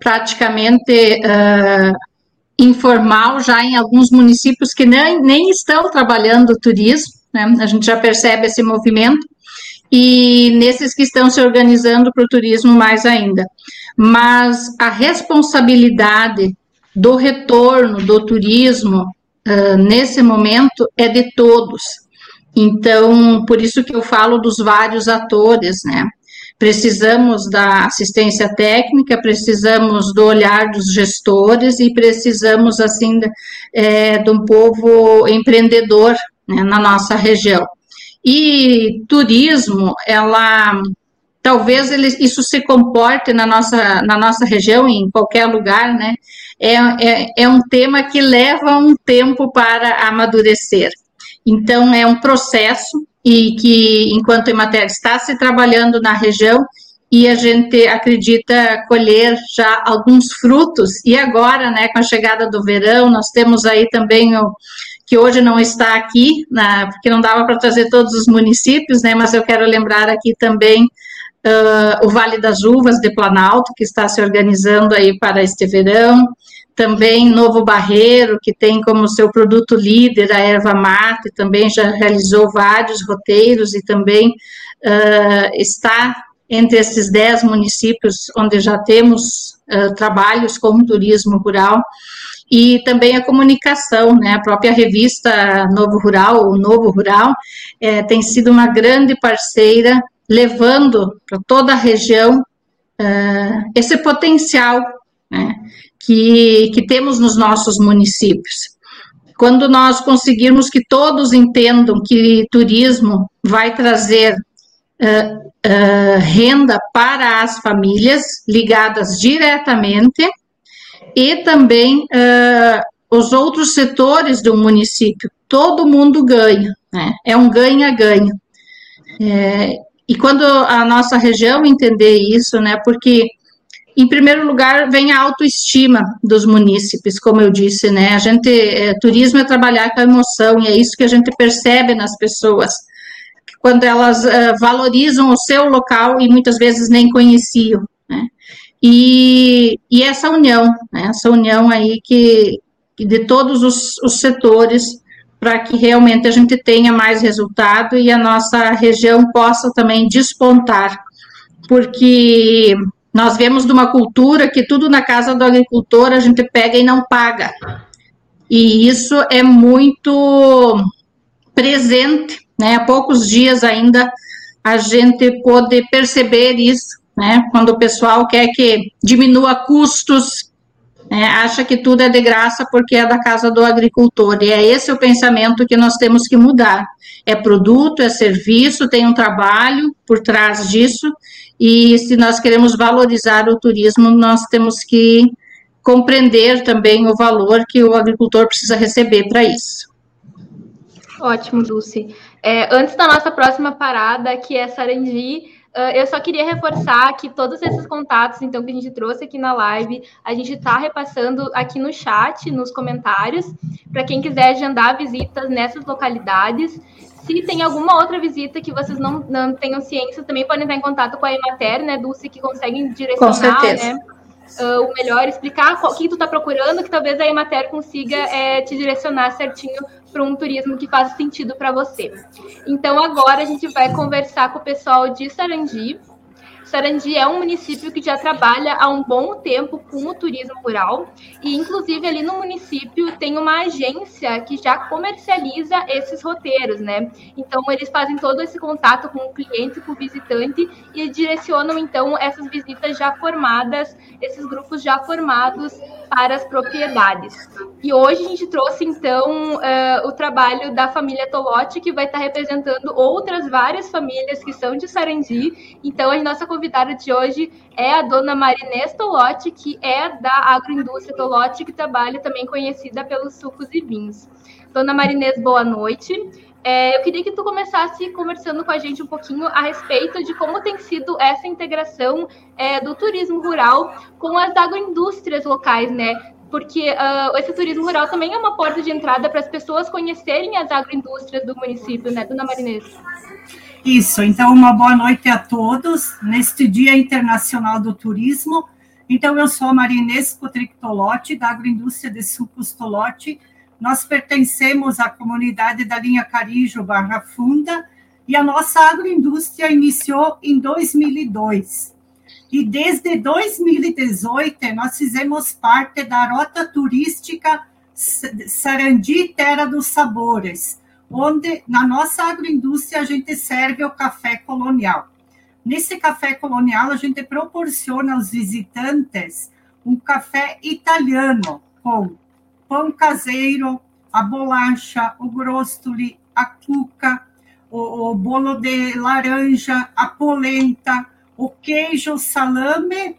praticamente uh, informal já em alguns municípios que nem, nem estão trabalhando turismo, né? a gente já percebe esse movimento, e nesses que estão se organizando para o turismo mais ainda. Mas a responsabilidade do retorno do turismo uh, nesse momento é de todos. Então, por isso que eu falo dos vários atores, né? Precisamos da assistência técnica, precisamos do olhar dos gestores e precisamos, assim, é, de um povo empreendedor né, na nossa região. E turismo, ela talvez ele, isso se comporte na nossa, na nossa região, em qualquer lugar, né? É, é, é um tema que leva um tempo para amadurecer. Então, é um processo e que, enquanto a Emater está se trabalhando na região, e a gente acredita colher já alguns frutos. E agora, né, com a chegada do verão, nós temos aí também o que hoje não está aqui, na, porque não dava para trazer todos os municípios, né, mas eu quero lembrar aqui também uh, o Vale das Uvas de Planalto, que está se organizando aí para este verão, também Novo Barreiro, que tem como seu produto líder a erva mate, também já realizou vários roteiros e também uh, está entre esses dez municípios onde já temos uh, trabalhos com turismo rural e também a comunicação, né? A própria revista Novo Rural, o Novo Rural, é, tem sido uma grande parceira, levando para toda a região uh, esse potencial, né? Que, que temos nos nossos municípios. Quando nós conseguirmos que todos entendam que turismo vai trazer uh, uh, renda para as famílias ligadas diretamente e também uh, os outros setores do município, todo mundo ganha, né? é um ganha-ganha. É, e quando a nossa região entender isso, né, porque em primeiro lugar, vem a autoestima dos munícipes, como eu disse, né? A gente, é, turismo é trabalhar com a emoção, e é isso que a gente percebe nas pessoas, quando elas é, valorizam o seu local e muitas vezes nem conheciam, né? E, e essa união, né? essa união aí que, que de todos os, os setores, para que realmente a gente tenha mais resultado e a nossa região possa também despontar, porque nós vemos de uma cultura que tudo na casa do agricultor a gente pega e não paga. E isso é muito presente, né? Há poucos dias ainda a gente pode perceber isso, né? Quando o pessoal quer que diminua custos, né? acha que tudo é de graça porque é da casa do agricultor. E é esse o pensamento que nós temos que mudar. É produto, é serviço, tem um trabalho por trás disso, e se nós queremos valorizar o turismo, nós temos que compreender também o valor que o agricultor precisa receber para isso. Ótimo, Dulce. É, antes da nossa próxima parada, que é Sarandi, uh, eu só queria reforçar que todos esses contatos, então, que a gente trouxe aqui na live, a gente está repassando aqui no chat, nos comentários, para quem quiser agendar visitas nessas localidades. Se tem alguma outra visita que vocês não, não tenham ciência, também podem estar em contato com a Emater, né, Dulce, que conseguem direcionar, né? Uh, o melhor, explicar o que tu está procurando, que talvez a Emater consiga é, te direcionar certinho para um turismo que faça sentido para você. Então, agora a gente vai conversar com o pessoal de Sarandi Sarandi é um município que já trabalha há um bom tempo com o turismo rural e, inclusive, ali no município tem uma agência que já comercializa esses roteiros, né? Então, eles fazem todo esse contato com o cliente, com o visitante e direcionam, então, essas visitas já formadas, esses grupos já formados para as propriedades. E hoje a gente trouxe, então, uh, o trabalho da família Tolotti, que vai estar representando outras várias famílias que são de Sarandi. Então, a nossa convidada de hoje é a dona Marinês Tolotti, que é da agroindústria Tolotti, que trabalha também conhecida pelos sucos e vinhos. Dona Marinês, boa noite. É, eu queria que tu começasse conversando com a gente um pouquinho a respeito de como tem sido essa integração é, do turismo rural com as agroindústrias locais, né? Porque uh, esse turismo rural também é uma porta de entrada para as pessoas conhecerem as agroindústrias do município, né, Dona Marinês? Isso, então uma boa noite a todos neste Dia Internacional do Turismo. Então, eu sou a Marinês Cotrictolotti, da Agroindústria de Sucos Tolotti, nós pertencemos à comunidade da linha Carijo Barra Funda e a nossa agroindústria iniciou em 2002. E desde 2018 nós fizemos parte da rota turística Sarandi Terra dos Sabores, onde na nossa agroindústria a gente serve o café colonial. Nesse café colonial a gente proporciona aos visitantes um café italiano com pão caseiro, a bolacha, o grostoli, a cuca, o, o bolo de laranja, a polenta, o queijo, o salame,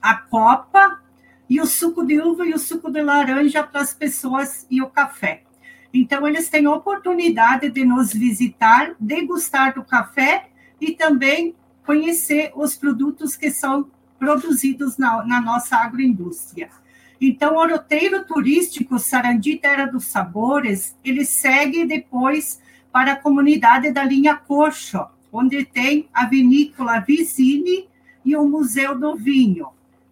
a copa e o suco de uva e o suco de laranja para as pessoas e o café. Então, eles têm oportunidade de nos visitar, degustar do café e também conhecer os produtos que são produzidos na, na nossa agroindústria. Então, o roteiro turístico Sarandi Terra dos Sabores, ele segue depois para a comunidade da linha Coxo, onde tem a vinícola Visine e o Museu do Vinho.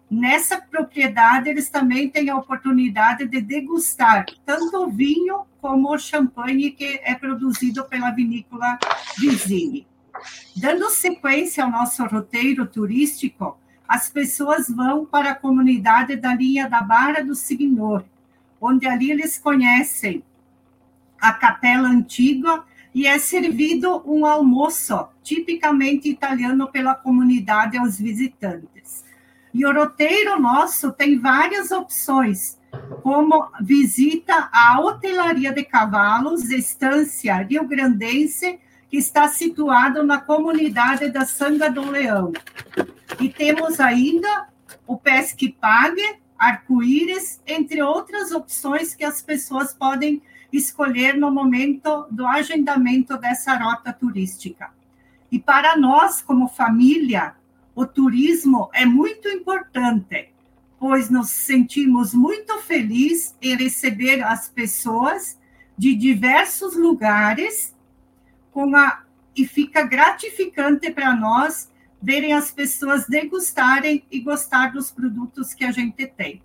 Nessa propriedade, eles também têm a oportunidade de degustar tanto o vinho como o champanhe que é produzido pela vinícola Visine. Dando sequência ao nosso roteiro turístico, as pessoas vão para a comunidade da linha da Barra do Signor, onde ali eles conhecem a capela antiga e é servido um almoço tipicamente italiano pela comunidade aos visitantes. E o roteiro nosso tem várias opções, como visita à hotelaria de cavalos, estância Rio Grandense, que está situado na comunidade da Sanga do Leão. E temos ainda o Pesque Pague, arco-íris, entre outras opções que as pessoas podem escolher no momento do agendamento dessa rota turística. E para nós, como família, o turismo é muito importante, pois nos sentimos muito felizes em receber as pessoas de diversos lugares com a, e fica gratificante para nós verem as pessoas degustarem e gostar dos produtos que a gente tem.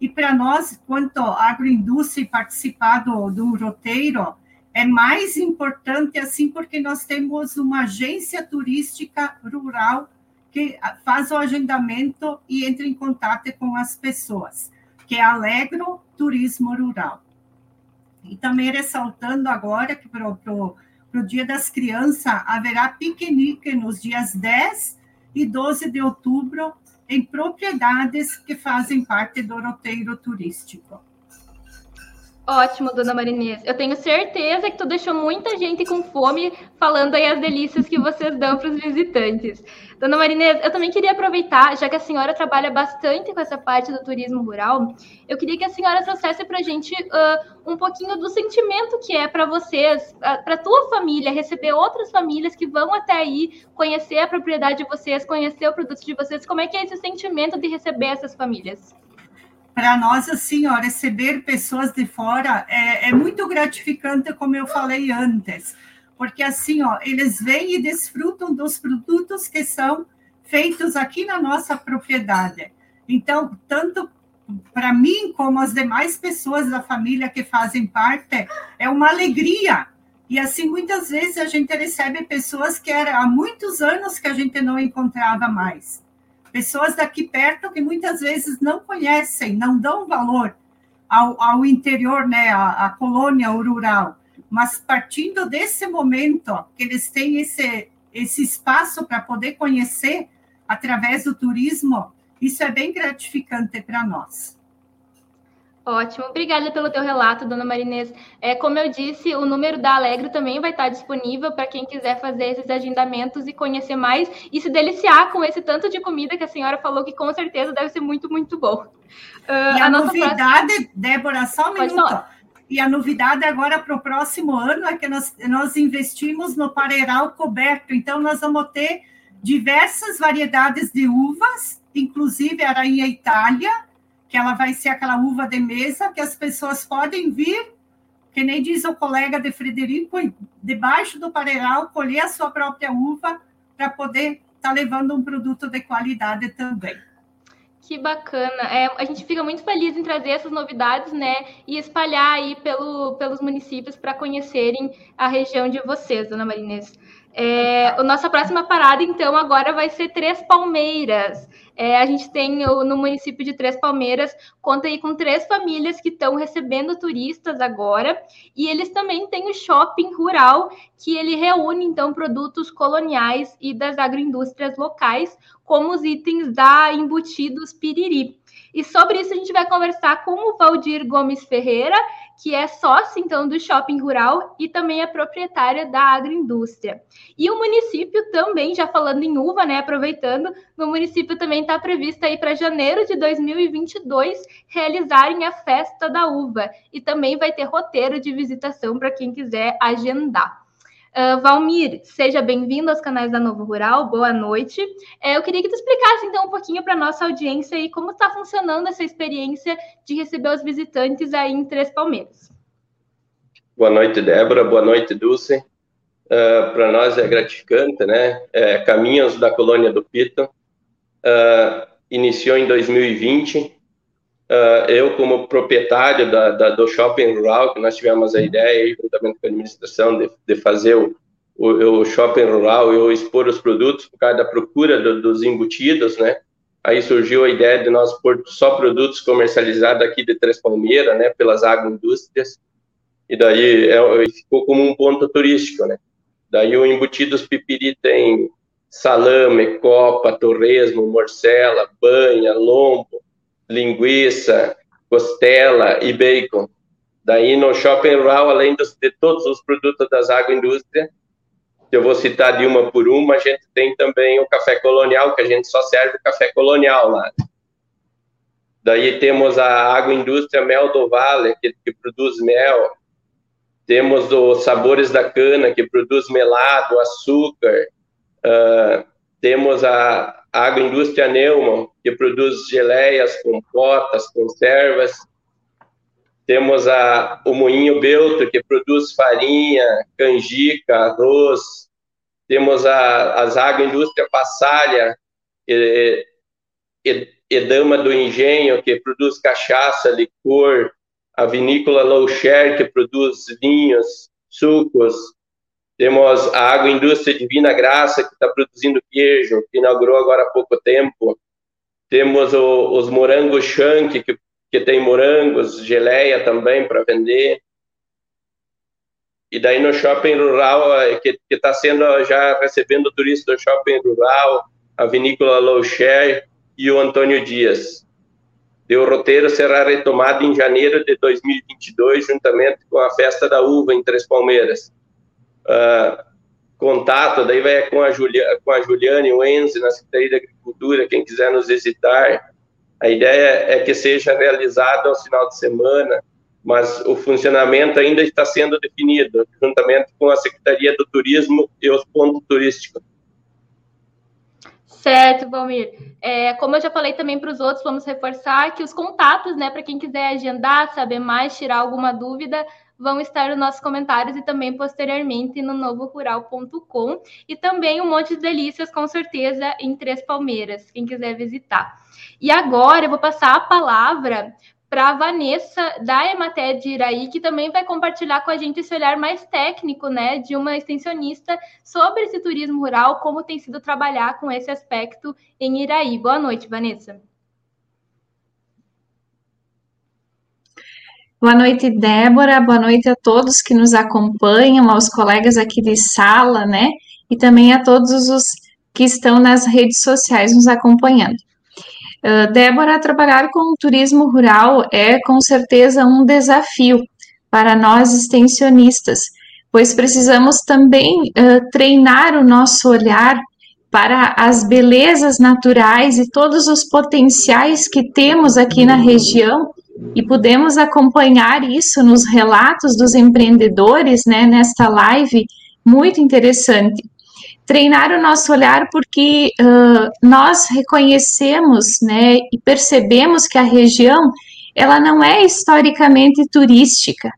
E para nós, quanto agroindústria participar do, do roteiro, é mais importante assim porque nós temos uma agência turística rural que faz o agendamento e entra em contato com as pessoas, que é Alegro Turismo Rural. E também ressaltando agora que para o Dia das Crianças, haverá piquenique nos dias 10 e 12 de outubro em propriedades que fazem parte do roteiro turístico. Ótimo, dona Marinês. Eu tenho certeza que tu deixou muita gente com fome falando aí as delícias que vocês dão para os visitantes. Dona Marinês, eu também queria aproveitar, já que a senhora trabalha bastante com essa parte do turismo rural, eu queria que a senhora trouxesse para a gente uh, um pouquinho do sentimento que é para vocês, para a tua família, receber outras famílias que vão até aí conhecer a propriedade de vocês, conhecer o produto de vocês. Como é que é esse sentimento de receber essas famílias? Para nós, assim, ó, receber pessoas de fora é, é, muito gratificante, como eu falei antes, porque assim, ó, eles vêm e desfrutam dos produtos que são feitos aqui na nossa propriedade. Então, tanto para mim como as demais pessoas da família que fazem parte, é uma alegria E assim, muitas vezes a gente recebe pessoas que era há muitos anos que a gente não encontrava mais. Pessoas daqui perto que muitas vezes não conhecem, não dão valor ao, ao interior, né, a, a colônia rural. Mas partindo desse momento, ó, que eles têm esse, esse espaço para poder conhecer através do turismo, isso é bem gratificante para nós. Ótimo, obrigada pelo teu relato, dona Marinês. É, como eu disse, o número da Alegre também vai estar disponível para quem quiser fazer esses agendamentos e conhecer mais e se deliciar com esse tanto de comida que a senhora falou que com certeza deve ser muito, muito bom. Uh, e a, a novidade, próxima... Débora, só um Pode minuto. Falar. E a novidade agora para o próximo ano é que nós, nós investimos no pareiral coberto. Então, nós vamos ter diversas variedades de uvas, inclusive a Rainha Itália, que ela vai ser aquela uva de mesa que as pessoas podem vir, que nem diz o colega de Frederico, debaixo do pareiral, colher a sua própria uva para poder estar tá levando um produto de qualidade também. Que bacana. É, a gente fica muito feliz em trazer essas novidades, né? E espalhar aí pelo, pelos municípios para conhecerem a região de vocês, dona Marinês. É, a nossa próxima parada, então, agora vai ser Três Palmeiras. É, a gente tem no município de Três Palmeiras, conta aí com três famílias que estão recebendo turistas agora, e eles também têm o shopping rural, que ele reúne, então, produtos coloniais e das agroindústrias locais, como os itens da Embutidos Piriri. E sobre isso a gente vai conversar com o Valdir Gomes Ferreira, que é sócio, então, do Shopping Rural e também é proprietária da agroindústria. E o município também, já falando em uva, né, aproveitando, no município também está previsto aí para janeiro de 2022 realizarem a Festa da Uva. E também vai ter roteiro de visitação para quem quiser agendar. Uh, Valmir, seja bem-vindo aos canais da Novo Rural, boa noite. É, eu queria que tu explicasse então um pouquinho para a nossa audiência e como está funcionando essa experiência de receber os visitantes aí em Três Palmeiras. Boa noite, Débora, boa noite, Dulce. Uh, para nós é gratificante, né? É, Caminhos da Colônia do Pito uh, iniciou em 2020 Uh, eu, como proprietário da, da, do shopping rural, que nós tivemos a ideia, juntamente com a administração, de, de fazer o, o, o, shopping rural e expor os produtos por causa da procura do, dos embutidos, né? Aí surgiu a ideia de nós pôr só produtos comercializados aqui de Três Palmeiras, né? Pelas agroindústrias. E daí é, ficou como um ponto turístico, né? Daí o Embutidos Pipiri tem salame, copa, torresmo, morcela, banha, lombo, linguiça, costela e bacon. Daí no shopping rural, além de todos os produtos das agroindústrias, que eu vou citar de uma por uma, a gente tem também o café colonial, que a gente só serve café colonial lá. Daí temos a agroindústria Mel do Vale, que, que produz mel. Temos os Sabores da Cana, que produz melado, açúcar. Uh, temos a a agroindústria Neumann, que produz geleias, compotas, conservas. Temos a, o Moinho Belto, que produz farinha, canjica, arroz. Temos a, as agroindústria Passalha, e, e, Edama do Engenho, que produz cachaça, licor. A vinícola Loucher, que produz vinhos, sucos. Temos a Agroindústria Divina Graça, que está produzindo queijo, que inaugurou agora há pouco tempo. Temos o, os morangos Shank, que, que tem morangos, geleia também para vender. E daí no shopping rural, é, que está sendo já recebendo turistas do shopping rural, a vinícola Loucher e o Antônio Dias. E o roteiro será retomado em janeiro de 2022, juntamente com a Festa da Uva em Três Palmeiras uh, contato, daí vai com a, Julia, com a Juliane Wenze, na Secretaria da Agricultura, quem quiser nos visitar. A ideia é que seja realizado ao final de semana, mas o funcionamento ainda está sendo definido, juntamente com a Secretaria do Turismo e os pontos turísticos. Certo, Valmir. É, como eu já falei também para os outros, vamos reforçar que os contatos, né, para quem quiser agendar, saber mais, tirar alguma dúvida, vão estar nos nossos comentários e também posteriormente no novorural.com e também um monte de delícias com certeza em Três Palmeiras, quem quiser visitar. E agora eu vou passar a palavra para a Vanessa da Emater de Iraí, que também vai compartilhar com a gente esse olhar mais técnico, né, de uma extensionista sobre esse turismo rural, como tem sido trabalhar com esse aspecto em Iraí. Boa noite, Vanessa. Boa noite, Débora. Boa noite a todos que nos acompanham, aos colegas aqui de sala, né? E também a todos os que estão nas redes sociais nos acompanhando. Uh, Débora, trabalhar com o turismo rural é com certeza um desafio para nós extensionistas, pois precisamos também uh, treinar o nosso olhar para as belezas naturais e todos os potenciais que temos aqui na região e podemos acompanhar isso nos relatos dos empreendedores, né, nesta live muito interessante. Treinar o nosso olhar porque uh, nós reconhecemos, né, e percebemos que a região ela não é historicamente turística.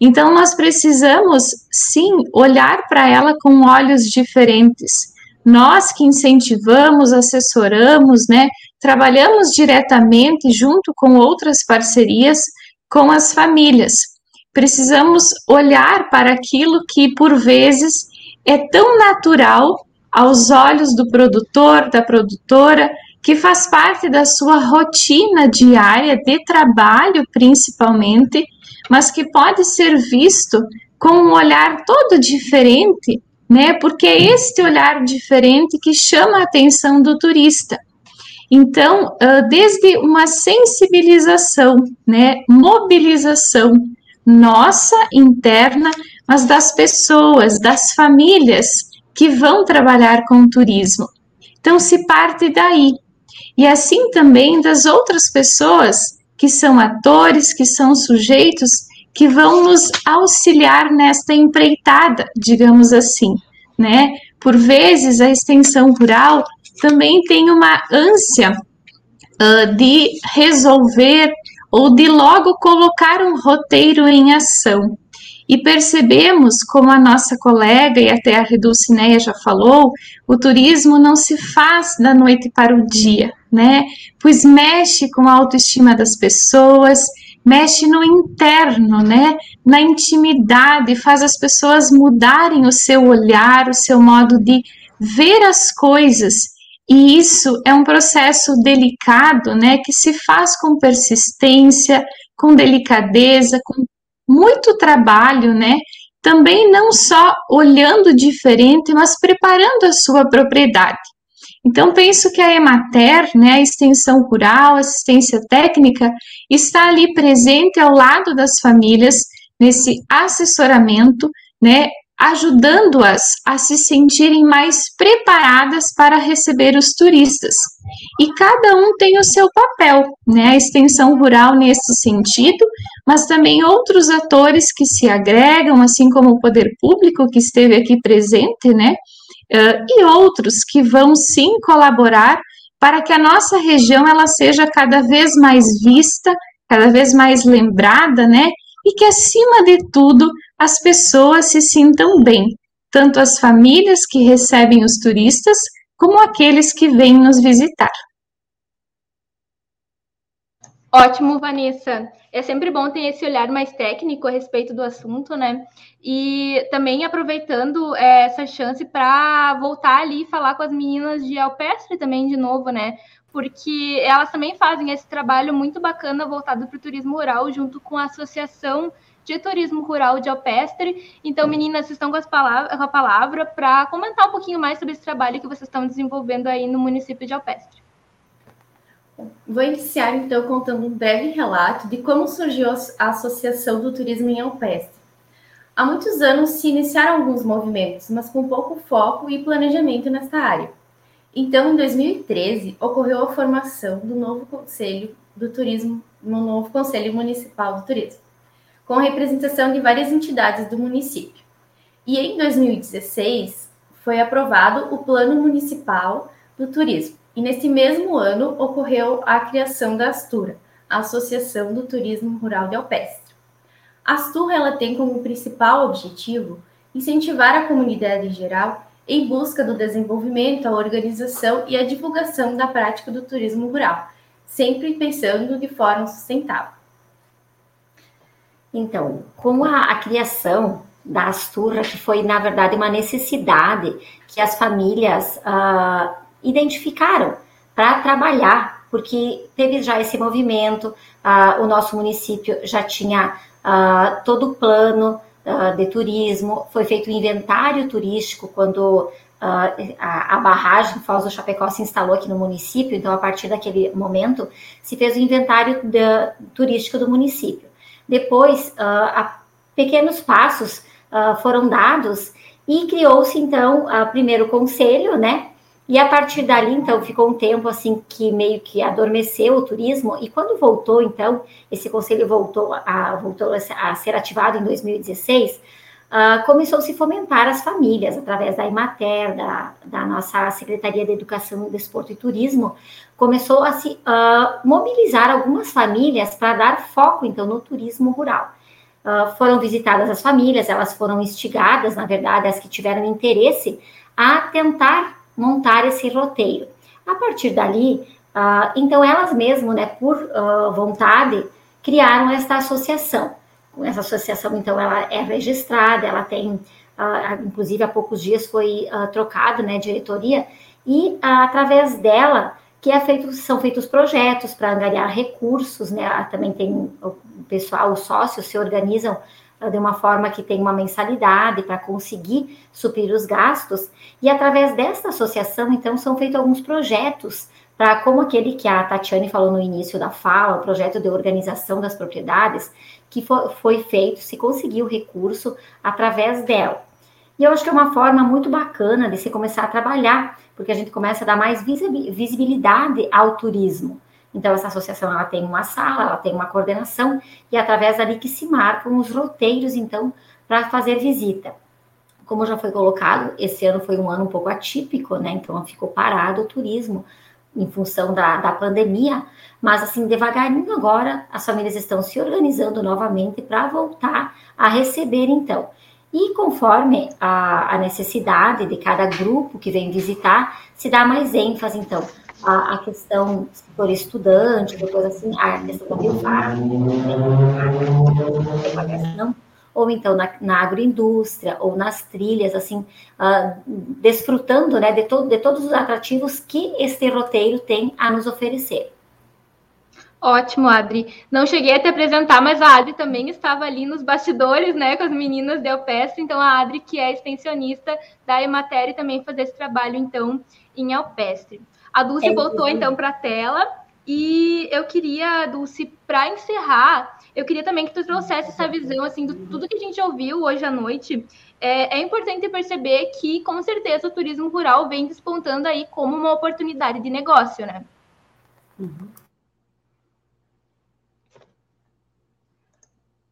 Então nós precisamos sim olhar para ela com olhos diferentes. Nós que incentivamos, assessoramos, né, trabalhamos diretamente junto com outras parcerias com as famílias. Precisamos olhar para aquilo que, por vezes, é tão natural aos olhos do produtor, da produtora, que faz parte da sua rotina diária de trabalho, principalmente, mas que pode ser visto com um olhar todo diferente, né? Porque é este olhar diferente que chama a atenção do turista. Então, desde uma sensibilização, né, mobilização nossa interna, mas das pessoas, das famílias que vão trabalhar com o turismo. Então, se parte daí. E assim também das outras pessoas que são atores, que são sujeitos que vão nos auxiliar nesta empreitada, digamos assim, né? Por vezes a extensão rural também tem uma ânsia uh, de resolver ou de logo colocar um roteiro em ação. E percebemos, como a nossa colega e até a Redulcineia já falou, o turismo não se faz da noite para o dia, né? Pois mexe com a autoestima das pessoas, mexe no interno, né? Na intimidade, faz as pessoas mudarem o seu olhar, o seu modo de ver as coisas e isso é um processo delicado, né, que se faz com persistência, com delicadeza, com muito trabalho, né? Também não só olhando diferente, mas preparando a sua propriedade. Então, penso que a Emater, né, a extensão rural, assistência técnica, está ali presente ao lado das famílias nesse assessoramento, né, ajudando-as a se sentirem mais preparadas para receber os turistas. E cada um tem o seu papel, né? A extensão rural nesse sentido, mas também outros atores que se agregam, assim como o poder público que esteve aqui presente, né? Uh, e outros que vão sim colaborar para que a nossa região ela seja cada vez mais vista, cada vez mais lembrada, né? E que acima de tudo as pessoas se sintam bem, tanto as famílias que recebem os turistas, como aqueles que vêm nos visitar. Ótimo, Vanessa. É sempre bom ter esse olhar mais técnico a respeito do assunto, né? E também aproveitando é, essa chance para voltar ali e falar com as meninas de Alpestre também de novo, né? Porque elas também fazem esse trabalho muito bacana voltado para o turismo rural, junto com a Associação de Turismo Rural de Alpestre. Então, meninas, vocês estão com, com a palavra para comentar um pouquinho mais sobre esse trabalho que vocês estão desenvolvendo aí no município de Alpestre. Vou iniciar, então, contando um breve relato de como surgiu a Associação do Turismo em Alpestre. Há muitos anos se iniciaram alguns movimentos, mas com pouco foco e planejamento nesta área. Então, em 2013, ocorreu a formação do novo Conselho do Turismo, no novo Conselho Municipal do Turismo com representação de várias entidades do município. E em 2016 foi aprovado o Plano Municipal do Turismo. E nesse mesmo ano ocorreu a criação da Astura, a Associação do Turismo Rural de Alpestre. A Astura ela tem como principal objetivo incentivar a comunidade em geral em busca do desenvolvimento, a organização e a divulgação da prática do turismo rural, sempre pensando de forma sustentável. Então, com a, a criação da Asturra, que foi, na verdade, uma necessidade que as famílias uh, identificaram para trabalhar, porque teve já esse movimento, uh, o nosso município já tinha uh, todo o plano de turismo, foi feito um inventário turístico quando a, a, barragem Foz do Chapecó se instalou aqui no município, então a partir daquele momento se fez o inventário turístico do município. Depois, a pequenos passos uh, foram dados e criou-se então uh, primeiro o conselho, né? E a partir dali, então, ficou um tempo assim que meio que adormeceu o turismo, e quando voltou, então, esse conselho voltou a, voltou a ser ativado em 2016, uh, começou a se fomentar as famílias, através da Imater, da, da nossa Secretaria de Educação, Desporto e Turismo, começou a se uh, mobilizar algumas famílias para dar foco, então, no turismo rural. Ah, foram visitadas as famílias, elas foram instigadas, na verdade, as que tiveram interesse, a tentar montar esse roteiro. A partir dali, uh, então elas mesmas, né, por uh, vontade, criaram esta associação. Essa associação, então, ela é registrada, ela tem, inclusive, há poucos dias foi trocado, né, diretoria, e através dela que é feito, são feitos projetos para angariar recursos, né? Também tem o pessoal, os sócios se organizam de uma forma que tem uma mensalidade para conseguir suprir os gastos. E através desta associação, então, são feitos alguns projetos para, como aquele que a Tatiane falou no início da fala, o projeto de organização das propriedades, que foi, foi feito, se conseguiu recurso através dela. E eu acho que é uma forma muito bacana de se começar a trabalhar porque a gente começa a dar mais visibilidade ao turismo. Então, essa associação ela tem uma sala, ela tem uma coordenação, e é através dali que se marcam os roteiros, então, para fazer visita. Como já foi colocado, esse ano foi um ano um pouco atípico, né? Então, ficou parado o turismo em função da, da pandemia, mas assim, devagarinho agora, as famílias estão se organizando novamente para voltar a receber, então. E conforme a, a, necessidade de cada grupo que vem visitar, se dá mais ênfase, então, a, a questão, for estudante, depois assim, a questão da biofarma, não, ou então na, na, agroindústria, ou nas trilhas, assim, uh, desfrutando né, de, to, de todos os atrativos que este roteiro tem a nos oferecer. Ótimo, Adri. Não cheguei a te apresentar, mas a Adri também estava ali nos bastidores, né, com as meninas da Alpestre. Então, a Adri, que é extensionista da Emater, também faz esse trabalho, então, em Alpestre. A Dulce é voltou, então, para a tela. E eu queria, Dulce, para encerrar, eu queria também que tu trouxesse essa visão, assim, de tudo que a gente ouviu hoje à noite. É, é importante perceber que, com certeza, o turismo rural vem despontando aí como uma oportunidade de negócio, né? Uhum.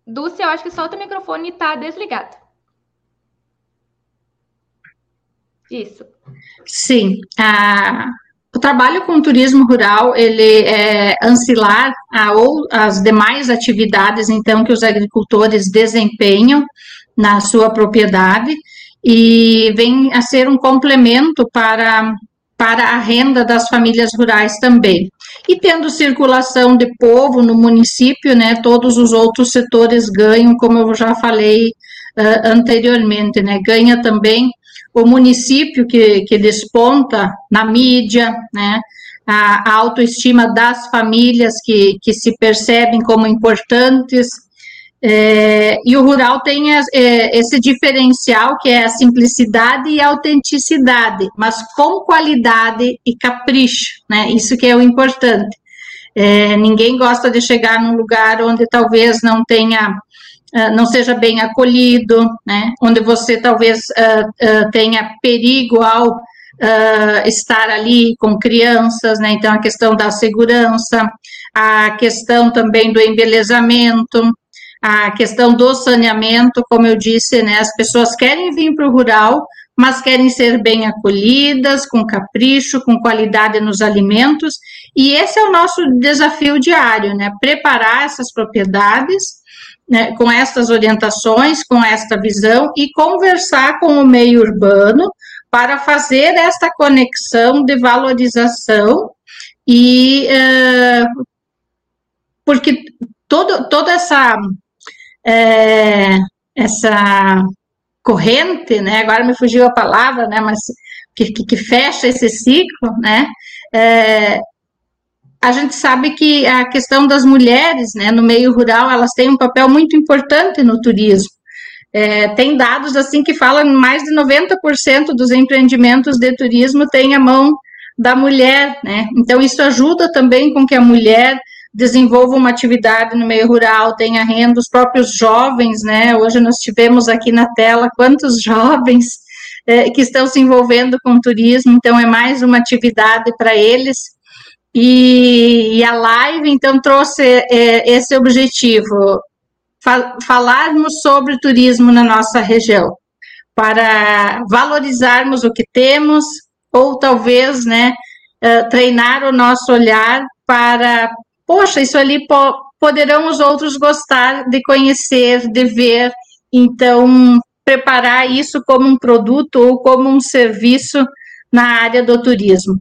Dulce, eu acho que só o teu microfone está desligado. Isso. Sim. A, o trabalho com turismo rural, ele é ancilar a, ou as demais atividades, então, que os agricultores desempenham na sua propriedade e vem a ser um complemento para para a renda das famílias rurais também. E tendo circulação de povo no município, né, todos os outros setores ganham, como eu já falei uh, anteriormente, né, ganha também o município que, que desponta na mídia, né, a, a autoestima das famílias que, que se percebem como importantes, é, e o rural tem é, esse diferencial que é a simplicidade e a autenticidade, mas com qualidade e capricho, né? Isso que é o importante. É, ninguém gosta de chegar num lugar onde talvez não tenha, não seja bem acolhido, né? Onde você talvez uh, uh, tenha perigo ao estar ali com crianças, né? Então a questão da segurança, a questão também do embelezamento, a questão do saneamento, como eu disse, né, as pessoas querem vir para o rural, mas querem ser bem acolhidas, com capricho, com qualidade nos alimentos, e esse é o nosso desafio diário, né, preparar essas propriedades, né, com estas orientações, com esta visão, e conversar com o meio urbano para fazer esta conexão de valorização e uh, porque todo, toda essa é, essa corrente, né? Agora me fugiu a palavra, né? Mas que, que, fecha esse ciclo, né? É, a gente sabe que a questão das mulheres, né, no meio rural, elas têm um papel muito importante no turismo. É, tem dados assim que falam mais de 90% dos empreendimentos de turismo têm a mão da mulher, né? Então isso ajuda também com que a mulher desenvolva uma atividade no meio rural, tenha renda, os próprios jovens, né? Hoje nós tivemos aqui na tela quantos *laughs* jovens é, que estão se envolvendo com turismo, então é mais uma atividade para eles. E, e, a live, então, trouxe é, esse objetivo, falarmos sobre turismo na nossa região, para valorizarmos o que temos, ou talvez, né, uh, treinar o nosso olhar para, poxa, isso ali po poderão os outros gostar de conhecer, de ver, então preparar isso como um produto ou como um serviço na área do turismo.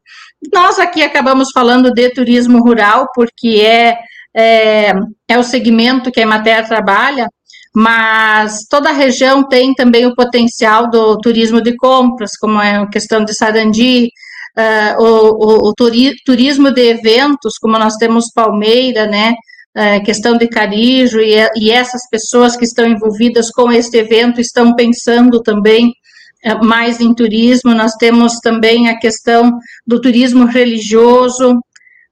Nós aqui acabamos falando de turismo rural, porque é é, é o segmento que a Emater trabalha, mas toda a região tem também o potencial do turismo de compras, como é a questão de Sarandi, uh, o, o, o turismo de eventos, como nós temos Palmeira, né, uh, questão de Carijo, e, e, essas pessoas que estão envolvidas com este evento estão pensando também mais em turismo, nós temos também a questão do turismo religioso,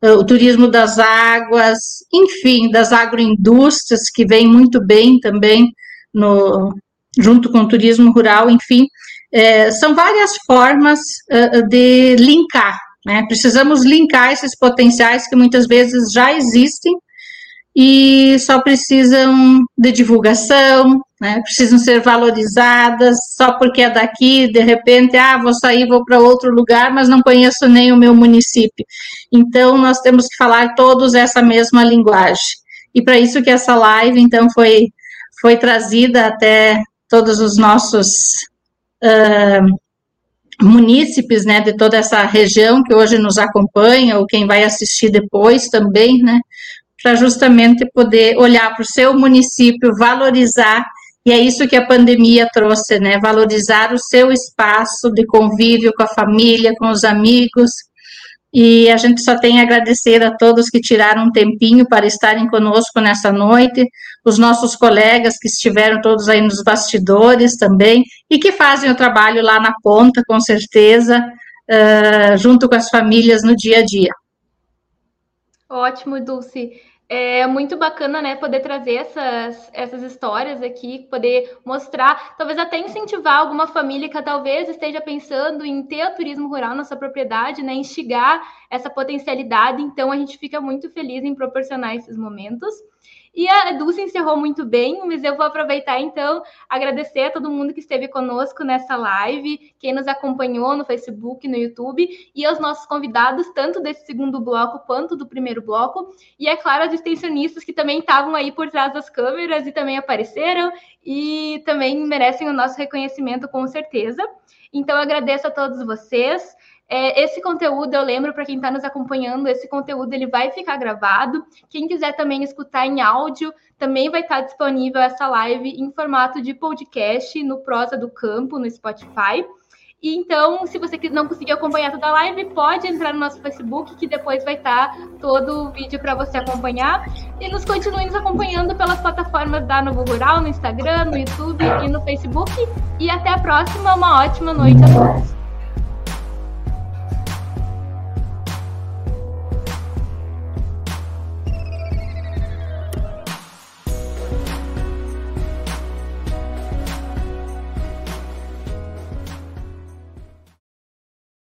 o turismo das águas, enfim, das agroindústrias, que vem muito bem também no, junto com o turismo rural, enfim, é, são várias formas uh, de linkar, né? Precisamos linkar esses potenciais que muitas vezes já existem e só precisam de divulgação, né? precisam ser valorizadas, só porque é daqui, de repente, ah, vou sair, vou para outro lugar, mas não conheço nem o meu município. Então, nós temos que falar todos essa mesma linguagem. E para isso que essa live, então, foi, foi trazida até todos os nossos uh, munícipes, né, de toda essa região que hoje nos acompanha, ou quem vai assistir depois também, né, para justamente poder olhar para o seu município, valorizar, e é isso que a pandemia trouxe, né? Valorizar o seu espaço de convívio com a família, com os amigos. E a gente só tem a agradecer a todos que tiraram um tempinho para estarem conosco nessa noite, os nossos colegas que estiveram todos aí nos bastidores também, e que fazem o trabalho lá na ponta, com certeza, uh, junto com as famílias no dia a dia. Ótimo, Dulce. É muito bacana, né, poder trazer essas, essas histórias aqui, poder mostrar, talvez até incentivar alguma família que talvez esteja pensando em ter o turismo rural na sua propriedade, né, instigar essa potencialidade. Então, a gente fica muito feliz em proporcionar esses momentos. E a Dulce encerrou muito bem, mas eu vou aproveitar então agradecer a todo mundo que esteve conosco nessa live, quem nos acompanhou no Facebook, no YouTube, e aos nossos convidados, tanto desse segundo bloco quanto do primeiro bloco, e é claro, as extensionistas que também estavam aí por trás das câmeras e também apareceram e também merecem o nosso reconhecimento com certeza. Então, agradeço a todos vocês. É, esse conteúdo, eu lembro para quem está nos acompanhando, esse conteúdo ele vai ficar gravado. Quem quiser também escutar em áudio, também vai estar tá disponível essa live em formato de podcast no Prosa do Campo, no Spotify. E então, se você não conseguir acompanhar toda a live, pode entrar no nosso Facebook, que depois vai estar tá todo o vídeo para você acompanhar. E nos continue nos acompanhando pelas plataformas da Novo Rural, no Instagram, no YouTube e no Facebook. E até a próxima. Uma ótima noite a todos.